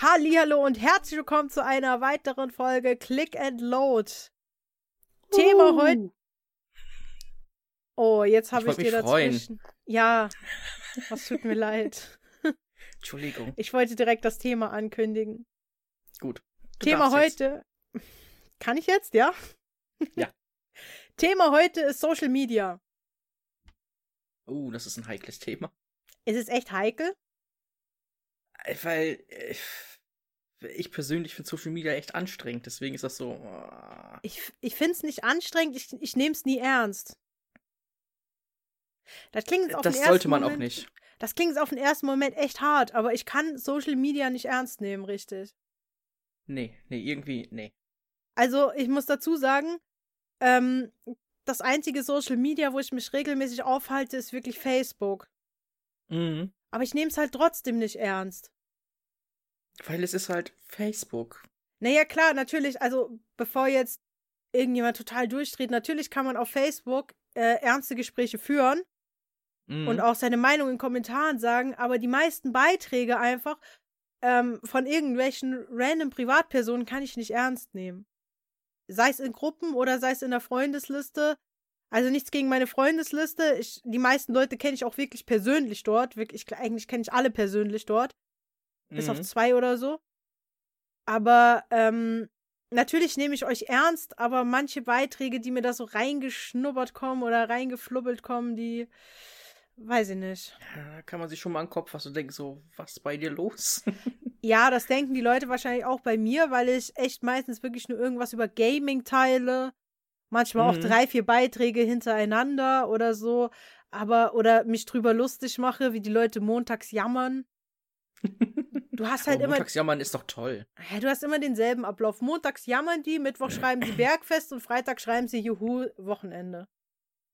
Hallo und herzlich willkommen zu einer weiteren Folge Click and Load. Uh. Thema heute. Oh, jetzt habe ich, ich dir dazwischen. Freuen. Ja, das tut mir leid. Entschuldigung. Ich wollte direkt das Thema ankündigen. Gut. Thema heute. Jetzt. Kann ich jetzt, ja? Ja. Thema heute ist Social Media. Uh, das ist ein heikles Thema. Ist es echt heikel? Weil äh, ich persönlich finde Social Media echt anstrengend, deswegen ist das so. Oh. Ich, ich finde es nicht anstrengend, ich, ich nehme es nie ernst. Das klingt auf Das den sollte man Moment, auch nicht. Das klingt auf den ersten Moment echt hart, aber ich kann Social Media nicht ernst nehmen, richtig. Nee, nee, irgendwie, nee. Also, ich muss dazu sagen, ähm, das einzige Social Media, wo ich mich regelmäßig aufhalte, ist wirklich Facebook. Mhm. Aber ich nehme es halt trotzdem nicht ernst. Weil es ist halt Facebook. Naja, klar, natürlich, also bevor jetzt irgendjemand total durchdreht, natürlich kann man auf Facebook äh, ernste Gespräche führen mhm. und auch seine Meinung in Kommentaren sagen, aber die meisten Beiträge einfach ähm, von irgendwelchen random Privatpersonen kann ich nicht ernst nehmen. Sei es in Gruppen oder sei es in der Freundesliste. Also nichts gegen meine Freundesliste. Ich, die meisten Leute kenne ich auch wirklich persönlich dort. Wirklich, eigentlich kenne ich alle persönlich dort. Mhm. Bis auf mhm. zwei oder so. Aber ähm, natürlich nehme ich euch ernst, aber manche Beiträge, die mir da so reingeschnuppert kommen oder reingeflubbelt kommen, die weiß ich nicht. Ja, kann man sich schon mal an den Kopf fassen und denken, so, was ist bei dir los? ja, das denken die Leute wahrscheinlich auch bei mir, weil ich echt meistens wirklich nur irgendwas über Gaming teile. Manchmal mhm. auch drei, vier Beiträge hintereinander oder so. Aber, oder mich drüber lustig mache, wie die Leute montags jammern. Du hast halt Aber immer. Montags jammern ist doch toll. Ja, du hast immer denselben Ablauf. Montags jammern die, Mittwoch schreiben sie Bergfest und Freitag schreiben sie Juhu, Wochenende.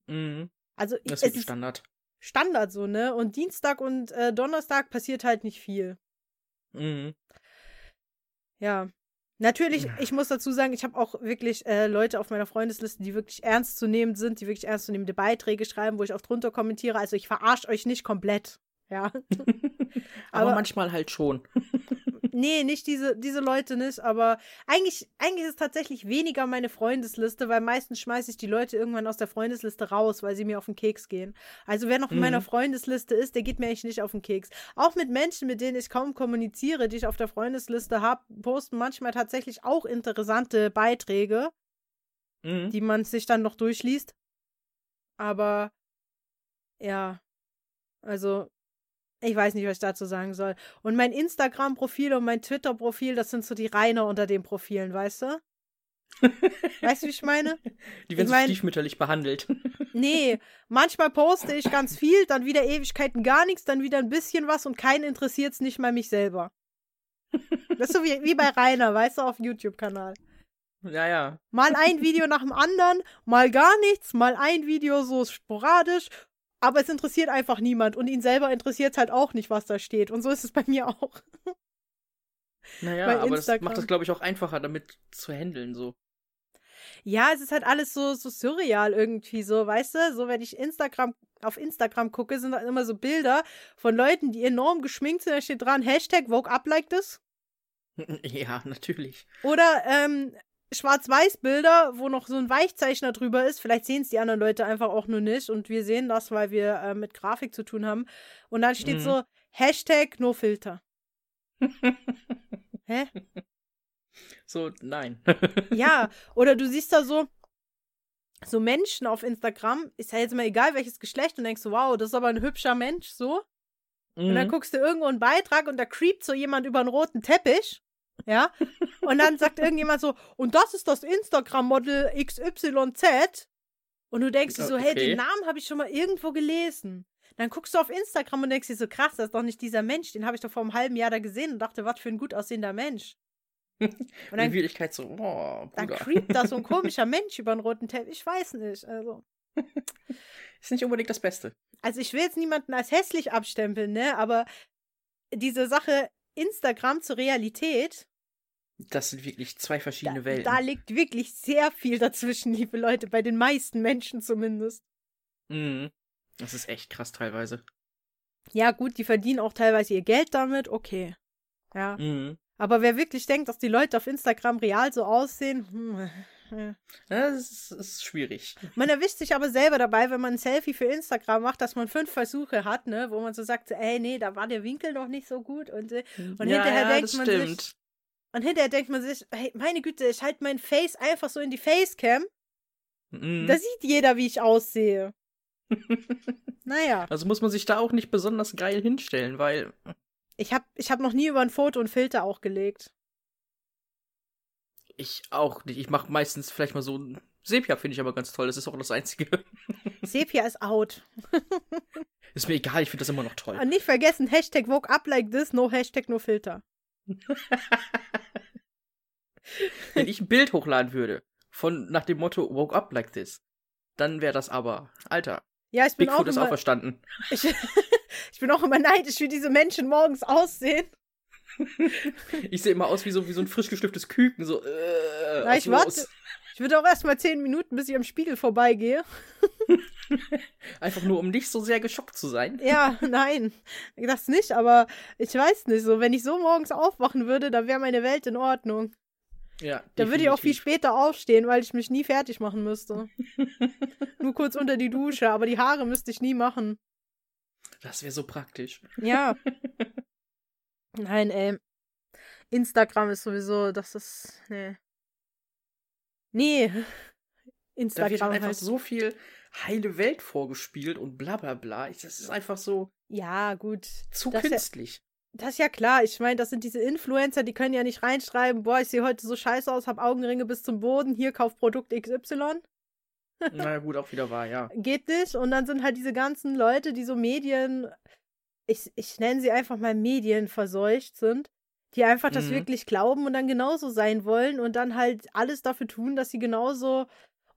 Mhm. Also, das ist Standard. Standard so, ne? Und Dienstag und äh, Donnerstag passiert halt nicht viel. Mhm. Ja. Natürlich, ich muss dazu sagen, ich habe auch wirklich äh, Leute auf meiner Freundesliste, die wirklich ernst zu nehmen sind, die wirklich ernstzunehmende Beiträge schreiben, wo ich auch drunter kommentiere. Also ich verarsche euch nicht komplett. Ja. aber, aber, manchmal halt schon. nee, nicht diese, diese Leute nicht, aber eigentlich, eigentlich ist es tatsächlich weniger meine Freundesliste, weil meistens schmeiße ich die Leute irgendwann aus der Freundesliste raus, weil sie mir auf den Keks gehen. Also wer noch in mhm. meiner Freundesliste ist, der geht mir eigentlich nicht auf den Keks. Auch mit Menschen, mit denen ich kaum kommuniziere, die ich auf der Freundesliste habe, posten manchmal tatsächlich auch interessante Beiträge, mhm. die man sich dann noch durchliest. Aber ja, also ich weiß nicht, was ich dazu sagen soll. Und mein Instagram-Profil und mein Twitter-Profil, das sind so die Reiner unter den Profilen, weißt du? weißt du, wie ich meine? Die werden ich mein, so stiefmütterlich behandelt. nee, manchmal poste ich ganz viel, dann wieder Ewigkeiten gar nichts, dann wieder ein bisschen was und keinen interessiert es nicht mal mich selber. Das ist so wie, wie bei Rainer, weißt du, auf YouTube-Kanal. Ja, ja. Mal ein Video nach dem anderen, mal gar nichts, mal ein Video so sporadisch aber es interessiert einfach niemand und ihn selber interessiert es halt auch nicht, was da steht. Und so ist es bei mir auch. Naja, aber das macht das, glaube ich, auch einfacher, damit zu handeln, so. Ja, es ist halt alles so, so surreal irgendwie, so, weißt du? So, wenn ich Instagram, auf Instagram gucke, sind dann immer so Bilder von Leuten, die enorm geschminkt sind, da steht dran, Hashtag Vogue up like this. Ja, natürlich. Oder ähm, Schwarz-Weiß-Bilder, wo noch so ein Weichzeichner drüber ist. Vielleicht sehen es die anderen Leute einfach auch nur nicht und wir sehen das, weil wir äh, mit Grafik zu tun haben. Und dann steht mhm. so Hashtag No Filter. Hä? So, nein. ja, oder du siehst da so, so Menschen auf Instagram, ist ja jetzt mal egal welches Geschlecht und denkst so, wow, das ist aber ein hübscher Mensch, so. Mhm. Und dann mhm. guckst du irgendwo einen Beitrag und da creept so jemand über einen roten Teppich. Ja? Und dann sagt irgendjemand so, und das ist das Instagram-Model XYZ. Und du denkst dir so, hey, den Namen habe ich schon mal irgendwo gelesen. Dann guckst du auf Instagram und denkst dir so, krass, das ist doch nicht dieser Mensch, den habe ich doch vor einem halben Jahr da gesehen und dachte, was für ein gut aussehender Mensch. Und dann, Wirklichkeit so, oh, Dann creept da so ein komischer Mensch über einen roten Teppich, ich weiß nicht, also. ist nicht unbedingt das Beste. Also ich will jetzt niemanden als hässlich abstempeln, ne, aber diese Sache Instagram zur Realität, das sind wirklich zwei verschiedene da, Welten. Da liegt wirklich sehr viel dazwischen, liebe Leute, bei den meisten Menschen zumindest. Mhm. Das ist echt krass teilweise. Ja, gut, die verdienen auch teilweise ihr Geld damit, okay. Ja. Mhm. Aber wer wirklich denkt, dass die Leute auf Instagram real so aussehen, hm, ja. Das ist, ist, schwierig. Man erwischt sich aber selber dabei, wenn man ein Selfie für Instagram macht, dass man fünf Versuche hat, ne, wo man so sagt, ey, nee, da war der Winkel noch nicht so gut und, äh, und ja, hinterher ja, denkt man stimmt. sich und hinterher denkt man sich, hey, meine Güte, ich halte mein Face einfach so in die Facecam. Mhm. Da sieht jeder, wie ich aussehe. naja. Also muss man sich da auch nicht besonders geil hinstellen, weil. Ich habe ich hab noch nie über ein Foto und Filter auch gelegt. Ich auch nicht. Ich mache meistens vielleicht mal so ein Sepia, finde ich aber ganz toll. Das ist auch das Einzige. Sepia ist out. ist mir egal, ich finde das immer noch toll. Und nicht vergessen, Hashtag woke up like this, no Hashtag no filter. Wenn ich ein Bild hochladen würde, von nach dem Motto woke up like this, dann wäre das aber, Alter. Ja, ich bin Bigfoot auch ist immer, auch verstanden. Ich, ich bin auch immer neidisch, wie diese Menschen morgens aussehen. ich sehe immer aus wie so, wie so ein frisch geschlifftes Küken. So, äh, Na, ich warte. Ich würde auch erst mal zehn Minuten, bis ich am Spiegel vorbeigehe. Einfach nur, um nicht so sehr geschockt zu sein. Ja, nein, das nicht, aber ich weiß nicht so. Wenn ich so morgens aufwachen würde, dann wäre meine Welt in Ordnung. Ja. Da würde ich auch viel später aufstehen, weil ich mich nie fertig machen müsste. nur kurz unter die Dusche, aber die Haare müsste ich nie machen. Das wäre so praktisch. Ja. Nein, ey. Instagram ist sowieso, das ist. Nee. Nee. Instagram. Da wird einfach halt. so viel heile Welt vorgespielt und bla bla bla. Das ist einfach so. Ja, gut. Zu das künstlich. Ja, das ist ja klar. Ich meine, das sind diese Influencer, die können ja nicht reinschreiben, boah, ich sehe heute so scheiße aus, hab Augenringe bis zum Boden, hier kauf Produkt XY. Na gut, auch wieder wahr, ja. Geht nicht. Und dann sind halt diese ganzen Leute, die so Medien ich, ich nenne sie einfach mal medienverseucht sind, die einfach das mhm. wirklich glauben und dann genauso sein wollen und dann halt alles dafür tun, dass sie genauso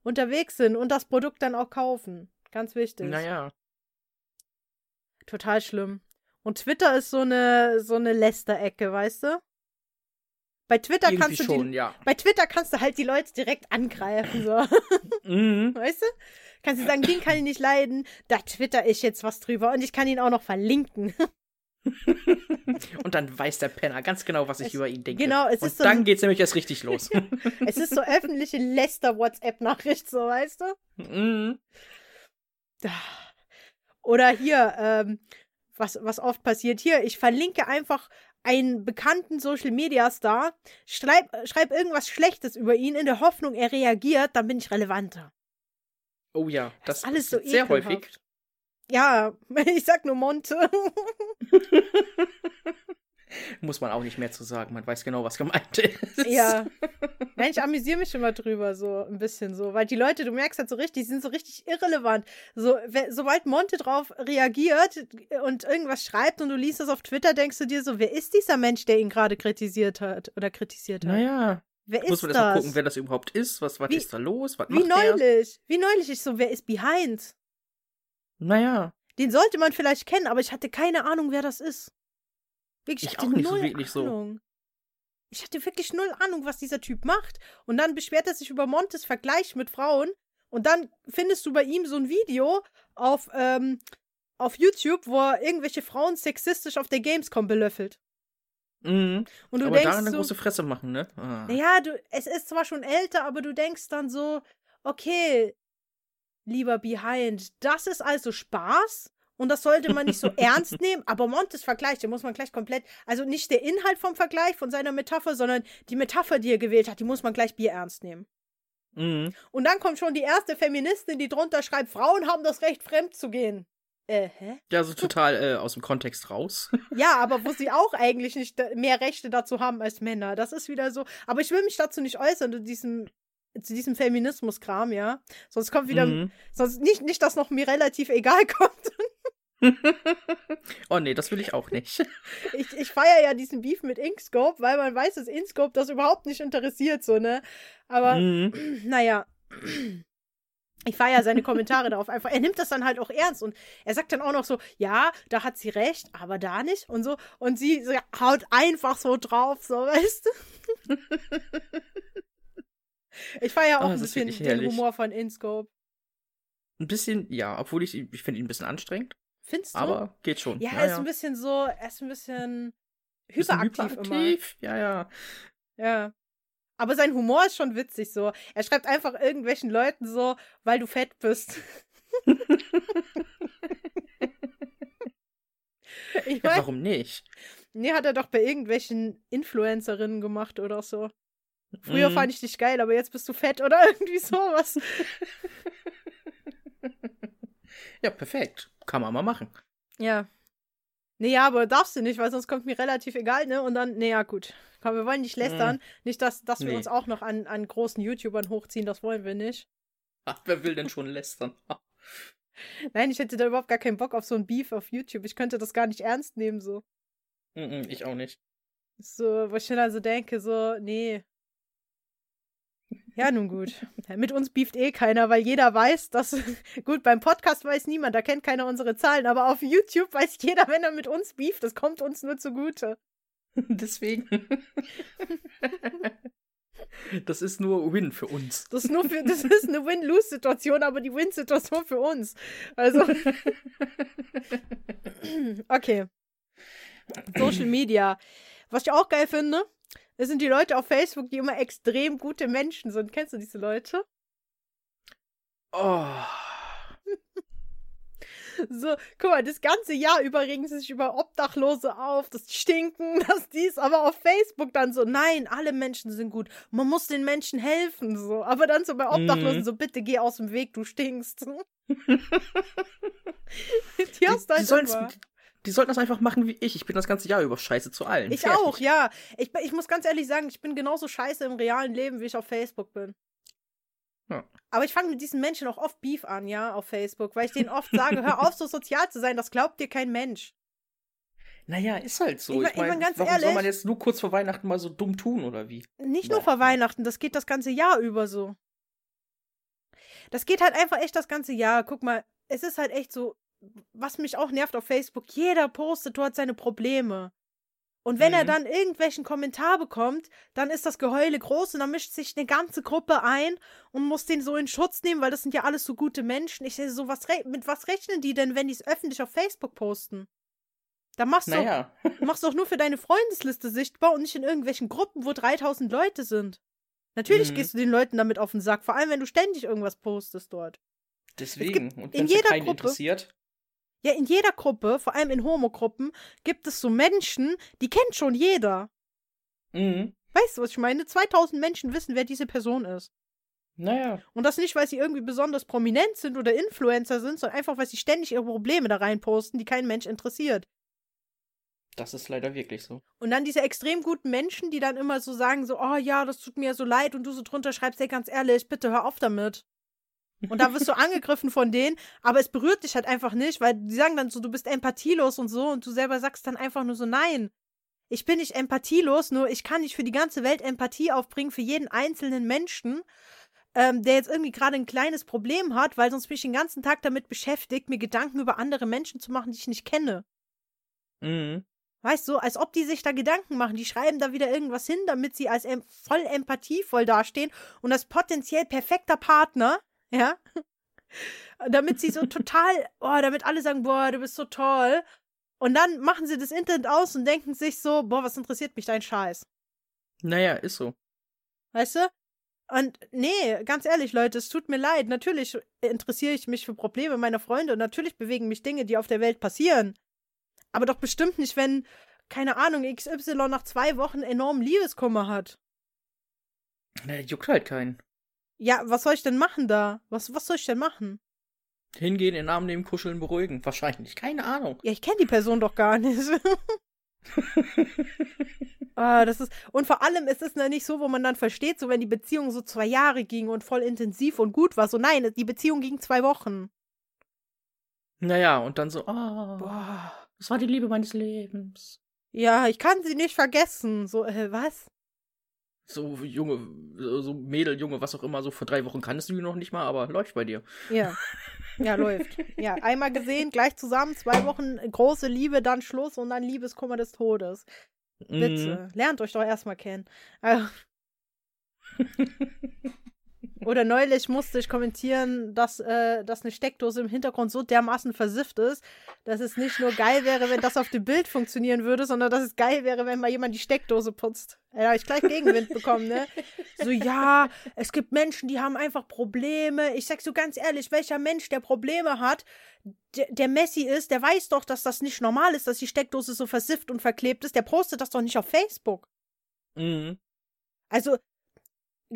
unterwegs sind und das Produkt dann auch kaufen. Ganz wichtig. Naja. Total schlimm. Und Twitter ist so eine so eine Lästerecke, weißt du? Bei Twitter Irgendwie kannst du schon, die, ja. bei Twitter kannst du halt die Leute direkt angreifen so. mhm. Weißt du? Kannst du sagen, den kann ich nicht leiden, da twitter ich jetzt was drüber und ich kann ihn auch noch verlinken. und dann weiß der Penner ganz genau, was ich es, über ihn denke. Genau, es und ist so dann geht's nämlich erst richtig los. es ist so öffentliche Läster-WhatsApp-Nachricht, so weißt du? Mhm. Oder hier, ähm, was, was oft passiert, hier, ich verlinke einfach einen bekannten Social Media Star, schreib, schreib irgendwas Schlechtes über ihn in der Hoffnung, er reagiert, dann bin ich relevanter. Oh ja, das, das ist alles so sehr ekelhaft. häufig. Ja, ich sag nur Monte. Muss man auch nicht mehr zu sagen. Man weiß genau, was gemeint ist. Ja. Nein, ich amüsiere mich immer drüber, so ein bisschen so. Weil die Leute, du merkst halt so richtig, die sind so richtig irrelevant. So, sobald Monte drauf reagiert und irgendwas schreibt und du liest das auf Twitter, denkst du dir so, wer ist dieser Mensch, der ihn gerade kritisiert hat oder kritisiert hat? Naja. Wer Muss man ist das? gucken, wer das überhaupt ist, was, was Wie- ist da los, was Wie neulich. Wie neulich ich so, wer ist behind? Naja, Den sollte man vielleicht kennen, aber ich hatte keine Ahnung, wer das ist. Wirklich, Ich hatte auch nicht so null wirklich so. Ahnung. Ich hatte wirklich null Ahnung, was dieser Typ macht. Und dann beschwert er sich über Montes Vergleich mit Frauen. Und dann findest du bei ihm so ein Video auf, ähm, auf YouTube, wo er irgendwelche Frauen sexistisch auf der Gamescom belöffelt. mhm. Und du aber denkst eine so, große Fresse machen, ne? Ah. naja, du, es ist zwar schon älter, aber du denkst dann so, okay, lieber Behind, das ist also Spaß und das sollte man nicht so ernst nehmen, aber Montes Vergleich, den muss man gleich komplett, also nicht der Inhalt vom Vergleich, von seiner Metapher, sondern die Metapher, die er gewählt hat, die muss man gleich bierernst nehmen. Mhm. Und dann kommt schon die erste Feministin, die drunter schreibt, Frauen haben das Recht, fremd zu gehen. Äh, hä? Ja, so total äh, aus dem Kontext raus. Ja, aber wo sie auch eigentlich nicht mehr Rechte dazu haben als Männer. Das ist wieder so. Aber ich will mich dazu nicht äußern, zu diesem, zu diesem Feminismus-Kram, ja. Sonst kommt wieder, Mhm. sonst nicht, nicht, dass noch mir relativ egal kommt. oh nee, das will ich auch nicht. Ich, ich feiere ja diesen Beef mit Inkscope, weil man weiß, dass Inkscope das überhaupt nicht interessiert, so, ne? Aber, Mhm. naja. Ich feiere seine Kommentare darauf einfach. Er nimmt das dann halt auch ernst und er sagt dann auch noch so, ja, da hat sie recht, aber da nicht und so. Und sie so, haut einfach so drauf, so, weißt du? Ich feiere auch Oh, ein bisschen den. Humor von Inscope. Ein bisschen, ja, obwohl ich, ich finde ihn ein bisschen anstrengend, Findest du? aber geht schon. ja, ja, er ist ja. ein bisschen so, er ist ein bisschen hyperaktiv, hyperaktiv immer. Ja, ja. Ja. Aber sein Humor ist schon witzig so. Er schreibt einfach irgendwelchen Leuten so, weil du fett bist. ich mein, ja, warum nicht? Nee, hat er doch bei irgendwelchen Influencerinnen gemacht oder so. Früher mm. fand ich dich geil, aber jetzt bist du fett oder irgendwie sowas. ja, perfekt. Kann man mal machen. Ja. Nee, ja, aber darfst du nicht, weil sonst kommt mir relativ egal, ne? Und dann, nee, ja, gut. Komm, wir wollen nicht lästern. Mm. Nicht, dass, dass nee. wir uns auch noch an, an großen YouTubern hochziehen, das wollen wir nicht. Ach, wer will denn schon lästern? Nein, ich hätte da überhaupt gar keinen Bock auf so ein Beef auf YouTube. Ich könnte das gar nicht ernst nehmen, so. Mm ich auch nicht. So, wo ich dann also denke, so, nee. Ja, nun gut. Mit uns beeft eh keiner, weil jeder weiß, dass. Gut, beim Podcast weiß niemand, da kennt keiner unsere Zahlen, aber auf YouTube weiß jeder, wenn er mit uns beeft, das kommt uns nur zugute. Deswegen. Das ist nur Win für uns. Das ist, nur für, das ist eine Win-Lose-Situation, aber die Win-Situation für uns. Also. Okay. Social Media. Was ich auch geil finde, das sind die Leute auf Facebook, die immer extrem gute Menschen sind. Kennst du diese Leute? Oh. So, guck mal, das ganze Jahr über regen sie sich über Obdachlose auf, das Stinken, das dies, aber auf Facebook dann so, nein, alle Menschen sind gut, man muss den Menschen helfen, so. Aber dann so bei Obdachlosen mm. so, bitte geh aus dem Weg, du stinkst. die hast die, die, sollen, die sollten das einfach machen wie ich. Ich bin das ganze Jahr über scheiße zu allen. Ich Fertig. auch, ja. Ich, ich muss ganz ehrlich sagen, ich bin genauso scheiße im realen Leben, wie ich auf Facebook bin. Ja. Aber ich fange mit diesen Menschen auch oft Beef an, ja, auf Facebook, weil ich denen oft sage, hör auf, so sozial zu sein, das glaubt dir kein Mensch. Naja, ist halt so. Ich, ich meine, mein, warum ehrlich, soll man jetzt nur kurz vor Weihnachten mal so dumm tun, oder wie? Nicht nur vor Weihnachten, das geht das ganze Jahr über so. Das geht halt einfach echt das ganze Jahr. Guck mal, es ist halt echt so, was mich auch nervt auf Facebook, jeder postet dort seine Probleme. Und wenn mhm. er dann irgendwelchen Kommentar bekommt, dann ist das Geheule groß und dann mischt sich eine ganze Gruppe ein und muss den so in Schutz nehmen, weil das sind ja alles so gute Menschen. Ich sehe so, was mit was rechnen die denn, wenn die es öffentlich auf Facebook posten? Da machst naja. du machst doch nur für deine Freundesliste sichtbar und nicht in irgendwelchen Gruppen, wo 3000 Leute sind. Natürlich mhm. gehst du den Leuten damit auf den Sack, vor allem wenn du ständig irgendwas postest dort. Deswegen. und wenn es keinen Gruppe, interessiert. Ja, in jeder Gruppe, vor allem in Homogruppen, gibt es so Menschen, die kennt schon jeder. Mhm. Weißt du, was ich meine? 2000 Menschen wissen, wer diese Person ist. Naja. Und das nicht, weil sie irgendwie besonders prominent sind oder Influencer sind, sondern einfach, weil sie ständig ihre Probleme da reinposten, die kein Mensch interessiert. Das ist leider wirklich so. Und dann diese extrem guten Menschen, die dann immer so sagen, so, oh ja, das tut mir so leid und du so drunter schreibst, ey, ganz ehrlich, bitte hör auf damit. Und da wirst du angegriffen von denen, aber es berührt dich halt einfach nicht, weil die sagen dann so, du bist empathielos und so und du selber sagst dann einfach nur so, nein, ich bin nicht empathielos, nur ich kann nicht für die ganze Welt Empathie aufbringen, für jeden einzelnen Menschen, ähm, der jetzt irgendwie gerade ein kleines Problem hat, weil sonst bin ich den ganzen Tag damit beschäftigt, mir Gedanken über andere Menschen zu machen, die ich nicht kenne. Mhm. Weißt du, als ob die sich da Gedanken machen. Die schreiben da wieder irgendwas hin, damit sie als em voll empathievoll dastehen und als potenziell perfekter Partner ja. damit sie so total, oh, damit alle sagen, boah, du bist so toll. Und dann machen sie das Internet aus und denken sich so, boah, was interessiert mich dein Scheiß? Naja, ist so. Weißt du? Und nee, ganz ehrlich, Leute, es tut mir leid. Natürlich interessiere ich mich für Probleme meiner Freunde und natürlich bewegen mich Dinge, die auf der Welt passieren. Aber doch bestimmt nicht, wenn, keine Ahnung, XY nach zwei Wochen enormen Liebeskummer hat. Na, juckt halt keinen. Ja, was soll ich denn machen da? Was, was soll ich denn machen? Hingehen, in den Arm nehmen, kuscheln, beruhigen. Wahrscheinlich. Keine Ahnung. Ja, ich kenne die Person doch gar nicht. ah, das ist. Und vor allem ist es nicht so, wo man dann versteht, so wenn die Beziehung so zwei Jahre ging und voll intensiv und gut war. So, nein, die Beziehung ging zwei Wochen. Naja, und dann so, oh, boah, das war die Liebe meines Lebens. Ja, ich kann sie nicht vergessen. So, äh, was? So Junge, so Mädel, Junge, was auch immer, so vor drei Wochen kannst du die noch nicht mal, aber läuft bei dir. Ja. Ja, läuft. Ja, einmal gesehen, gleich zusammen, zwei Wochen große Liebe, dann Schluss und dann Liebeskummer des Todes. Bitte, mm. lernt euch doch erstmal kennen. Oder neulich musste ich kommentieren, dass, äh, dass eine Steckdose im Hintergrund so dermaßen versifft ist, dass es nicht nur geil wäre, wenn das auf dem Bild funktionieren würde, sondern dass es geil wäre, wenn mal jemand die Steckdose putzt. Da habe ich gleich Gegenwind bekommen, ne? So, ja, es gibt Menschen, die haben einfach Probleme. Ich sag so ganz ehrlich, welcher Mensch, der Probleme hat, der, der Messi ist, der weiß doch, dass das nicht normal ist, dass die Steckdose so versifft und verklebt ist. Der postet das doch nicht auf Facebook. Mhm. Also,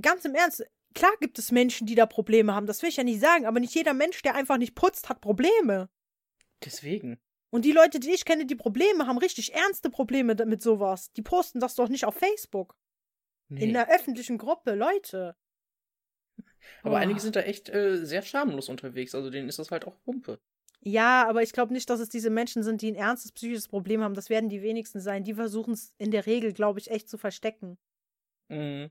ganz im Ernst, klar gibt es Menschen, die da Probleme haben, das will ich ja nicht sagen, aber nicht jeder Mensch, der einfach nicht putzt, hat Probleme. Deswegen. Und die Leute, die ich kenne, die Probleme haben, richtig ernste Probleme mit sowas. Die posten das doch nicht auf Facebook. Nee. In einer öffentlichen Gruppe, Leute. Aber oh. einige sind da echt äh, sehr schamlos unterwegs, also denen ist das halt auch Pumpe. Ja, aber ich glaube nicht, dass es diese Menschen sind, die ein ernstes psychisches Problem haben. Das werden die wenigsten sein. Die versuchen es in der Regel, glaube ich, echt zu verstecken. Mhm.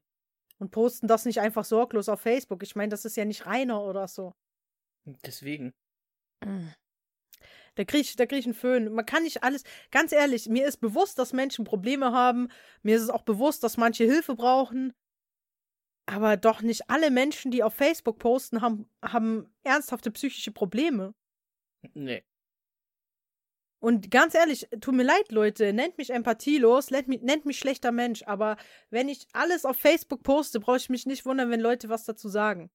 Und posten das nicht einfach sorglos auf Facebook. Ich meine, das ist ja nicht reiner oder so. Deswegen. Da kriege ich, da krieg ich einen Föhn. Man kann nicht alles, ganz ehrlich, mir ist bewusst, dass Menschen Probleme haben. Mir ist es auch bewusst, dass manche Hilfe brauchen. Aber doch nicht alle Menschen, die auf Facebook posten, haben, haben ernsthafte psychische Probleme. Nee. Und ganz ehrlich, tut mir leid, Leute, nennt mich empathielos, nennt mich, nennt mich schlechter Mensch, aber wenn ich alles auf Facebook poste, brauche ich mich nicht wundern, wenn Leute was dazu sagen.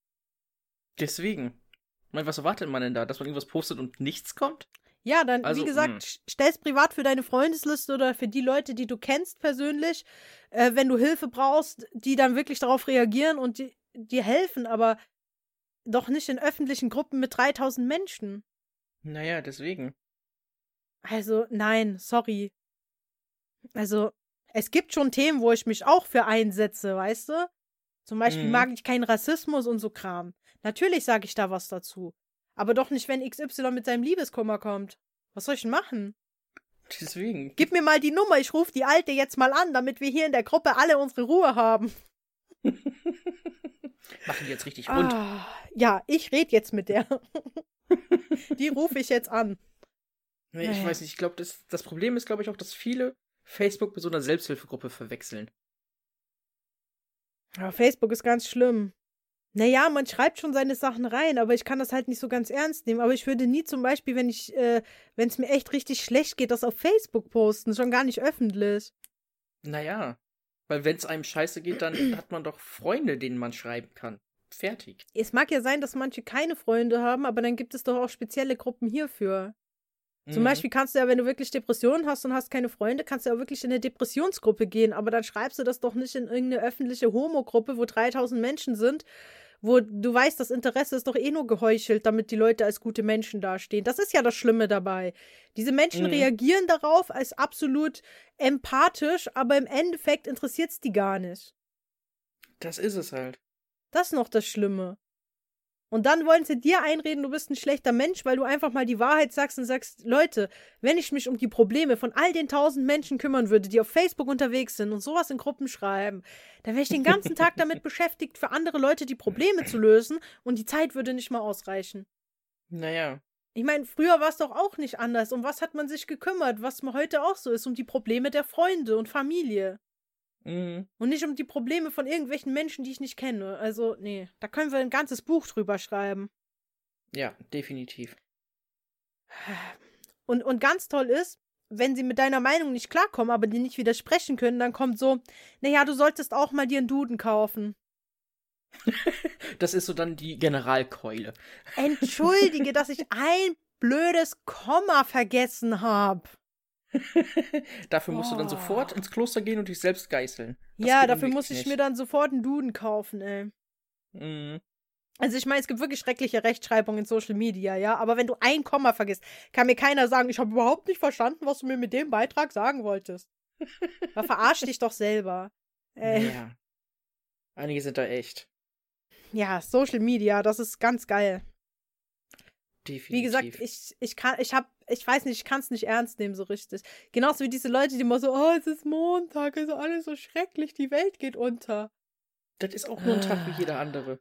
Deswegen. Ich meine, was erwartet man denn da? Dass man irgendwas postet und nichts kommt? Ja, dann, also, wie gesagt. Hm. stell's privat für deine Freundesliste oder für die Leute, die du kennst persönlich, äh, wenn du Hilfe brauchst, die dann wirklich darauf reagieren und dir helfen, aber doch nicht in öffentlichen Gruppen mit 3000 Menschen. Naja, deswegen. Also, nein, sorry. Also, es gibt schon Themen, wo ich mich auch für einsetze, weißt du? Zum Beispiel mhm. mag ich keinen Rassismus und so Kram. Natürlich sage ich da was dazu. Aber doch nicht, wenn XY mit seinem Liebeskummer kommt. Was soll ich denn machen? Deswegen. Gib mir mal die Nummer, ich rufe die Alte jetzt mal an, damit wir hier in der Gruppe alle unsere Ruhe haben. Machen die jetzt richtig rund. Ah, ja, ich rede jetzt mit der. die rufe ich jetzt an. Nee, ich weiß nicht, ich glaube, das, das Problem ist, glaube ich, auch, dass viele Facebook mit so einer Selbsthilfegruppe verwechseln. Ja, Facebook ist ganz schlimm. Naja, man schreibt schon seine Sachen rein, aber ich kann das halt nicht so ganz ernst nehmen. Aber ich würde nie zum Beispiel, wenn ich, äh, wenn es mir echt richtig schlecht geht, das auf Facebook posten, schon gar nicht öffentlich. Naja, weil wenn es einem scheiße geht, dann hat man doch Freunde, denen man schreiben kann. Fertig. Es mag ja sein, dass manche keine Freunde haben, aber dann gibt es doch auch spezielle Gruppen hierfür. Zum mhm. Beispiel kannst du ja, wenn du wirklich Depressionen hast und hast keine Freunde, kannst du ja wirklich in eine Depressionsgruppe gehen, aber dann schreibst du das doch nicht in irgendeine öffentliche Homo-Gruppe, wo 3000 Menschen sind, wo du weißt, das Interesse ist doch eh nur geheuchelt, damit die Leute als gute Menschen dastehen. Das ist ja das Schlimme dabei. Diese Menschen mhm. reagieren darauf als absolut empathisch, aber im Endeffekt interessiert es die gar nicht. Das ist es halt. Das ist noch das Schlimme. Und dann wollen sie dir einreden, du bist ein schlechter Mensch, weil du einfach mal die Wahrheit sagst und sagst, Leute, wenn ich mich um die Probleme von all den tausend Menschen kümmern würde, die auf Facebook unterwegs sind und sowas in Gruppen schreiben, dann wäre ich den ganzen Tag damit beschäftigt, für andere Leute die Probleme zu lösen und die Zeit würde nicht mal ausreichen. Naja. Ich meine, früher war es doch auch nicht anders. Um was hat man sich gekümmert, was heute auch so ist? Um die Probleme der Freunde und Familie. Mhm. Und nicht um die Probleme von irgendwelchen Menschen, die ich nicht kenne. Also, nee, da können wir ein ganzes Buch drüber schreiben. Ja, definitiv. Und, und ganz toll ist, wenn sie mit deiner Meinung nicht klarkommen, aber die nicht widersprechen können, dann kommt so, naja, du solltest auch mal dir einen Duden kaufen. das ist so dann die Generalkeule. Entschuldige, dass ich ein blödes Komma vergessen habe. dafür musst oh. du dann sofort ins Kloster gehen und dich selbst geißeln. Das ja, dafür muss ich nicht. mir dann sofort einen Duden kaufen, ey. Mhm. Also ich meine, es gibt wirklich schreckliche Rechtschreibung in Social Media, ja, aber wenn du ein Komma vergisst, kann mir keiner sagen, ich habe überhaupt nicht verstanden, was du mir mit dem Beitrag sagen wolltest. Da verarsch dich doch selber. Äh. Ja. Einige sind da echt. Ja, Social Media, das ist ganz geil. Definitiv. Wie gesagt, ich, ich kann, ich hab, ich weiß nicht, ich kann es nicht ernst nehmen so richtig. Genauso wie diese Leute, die immer so, oh, es ist Montag, es ist alles so schrecklich, die Welt geht unter. Das ist auch nur ein Tag wie jeder andere.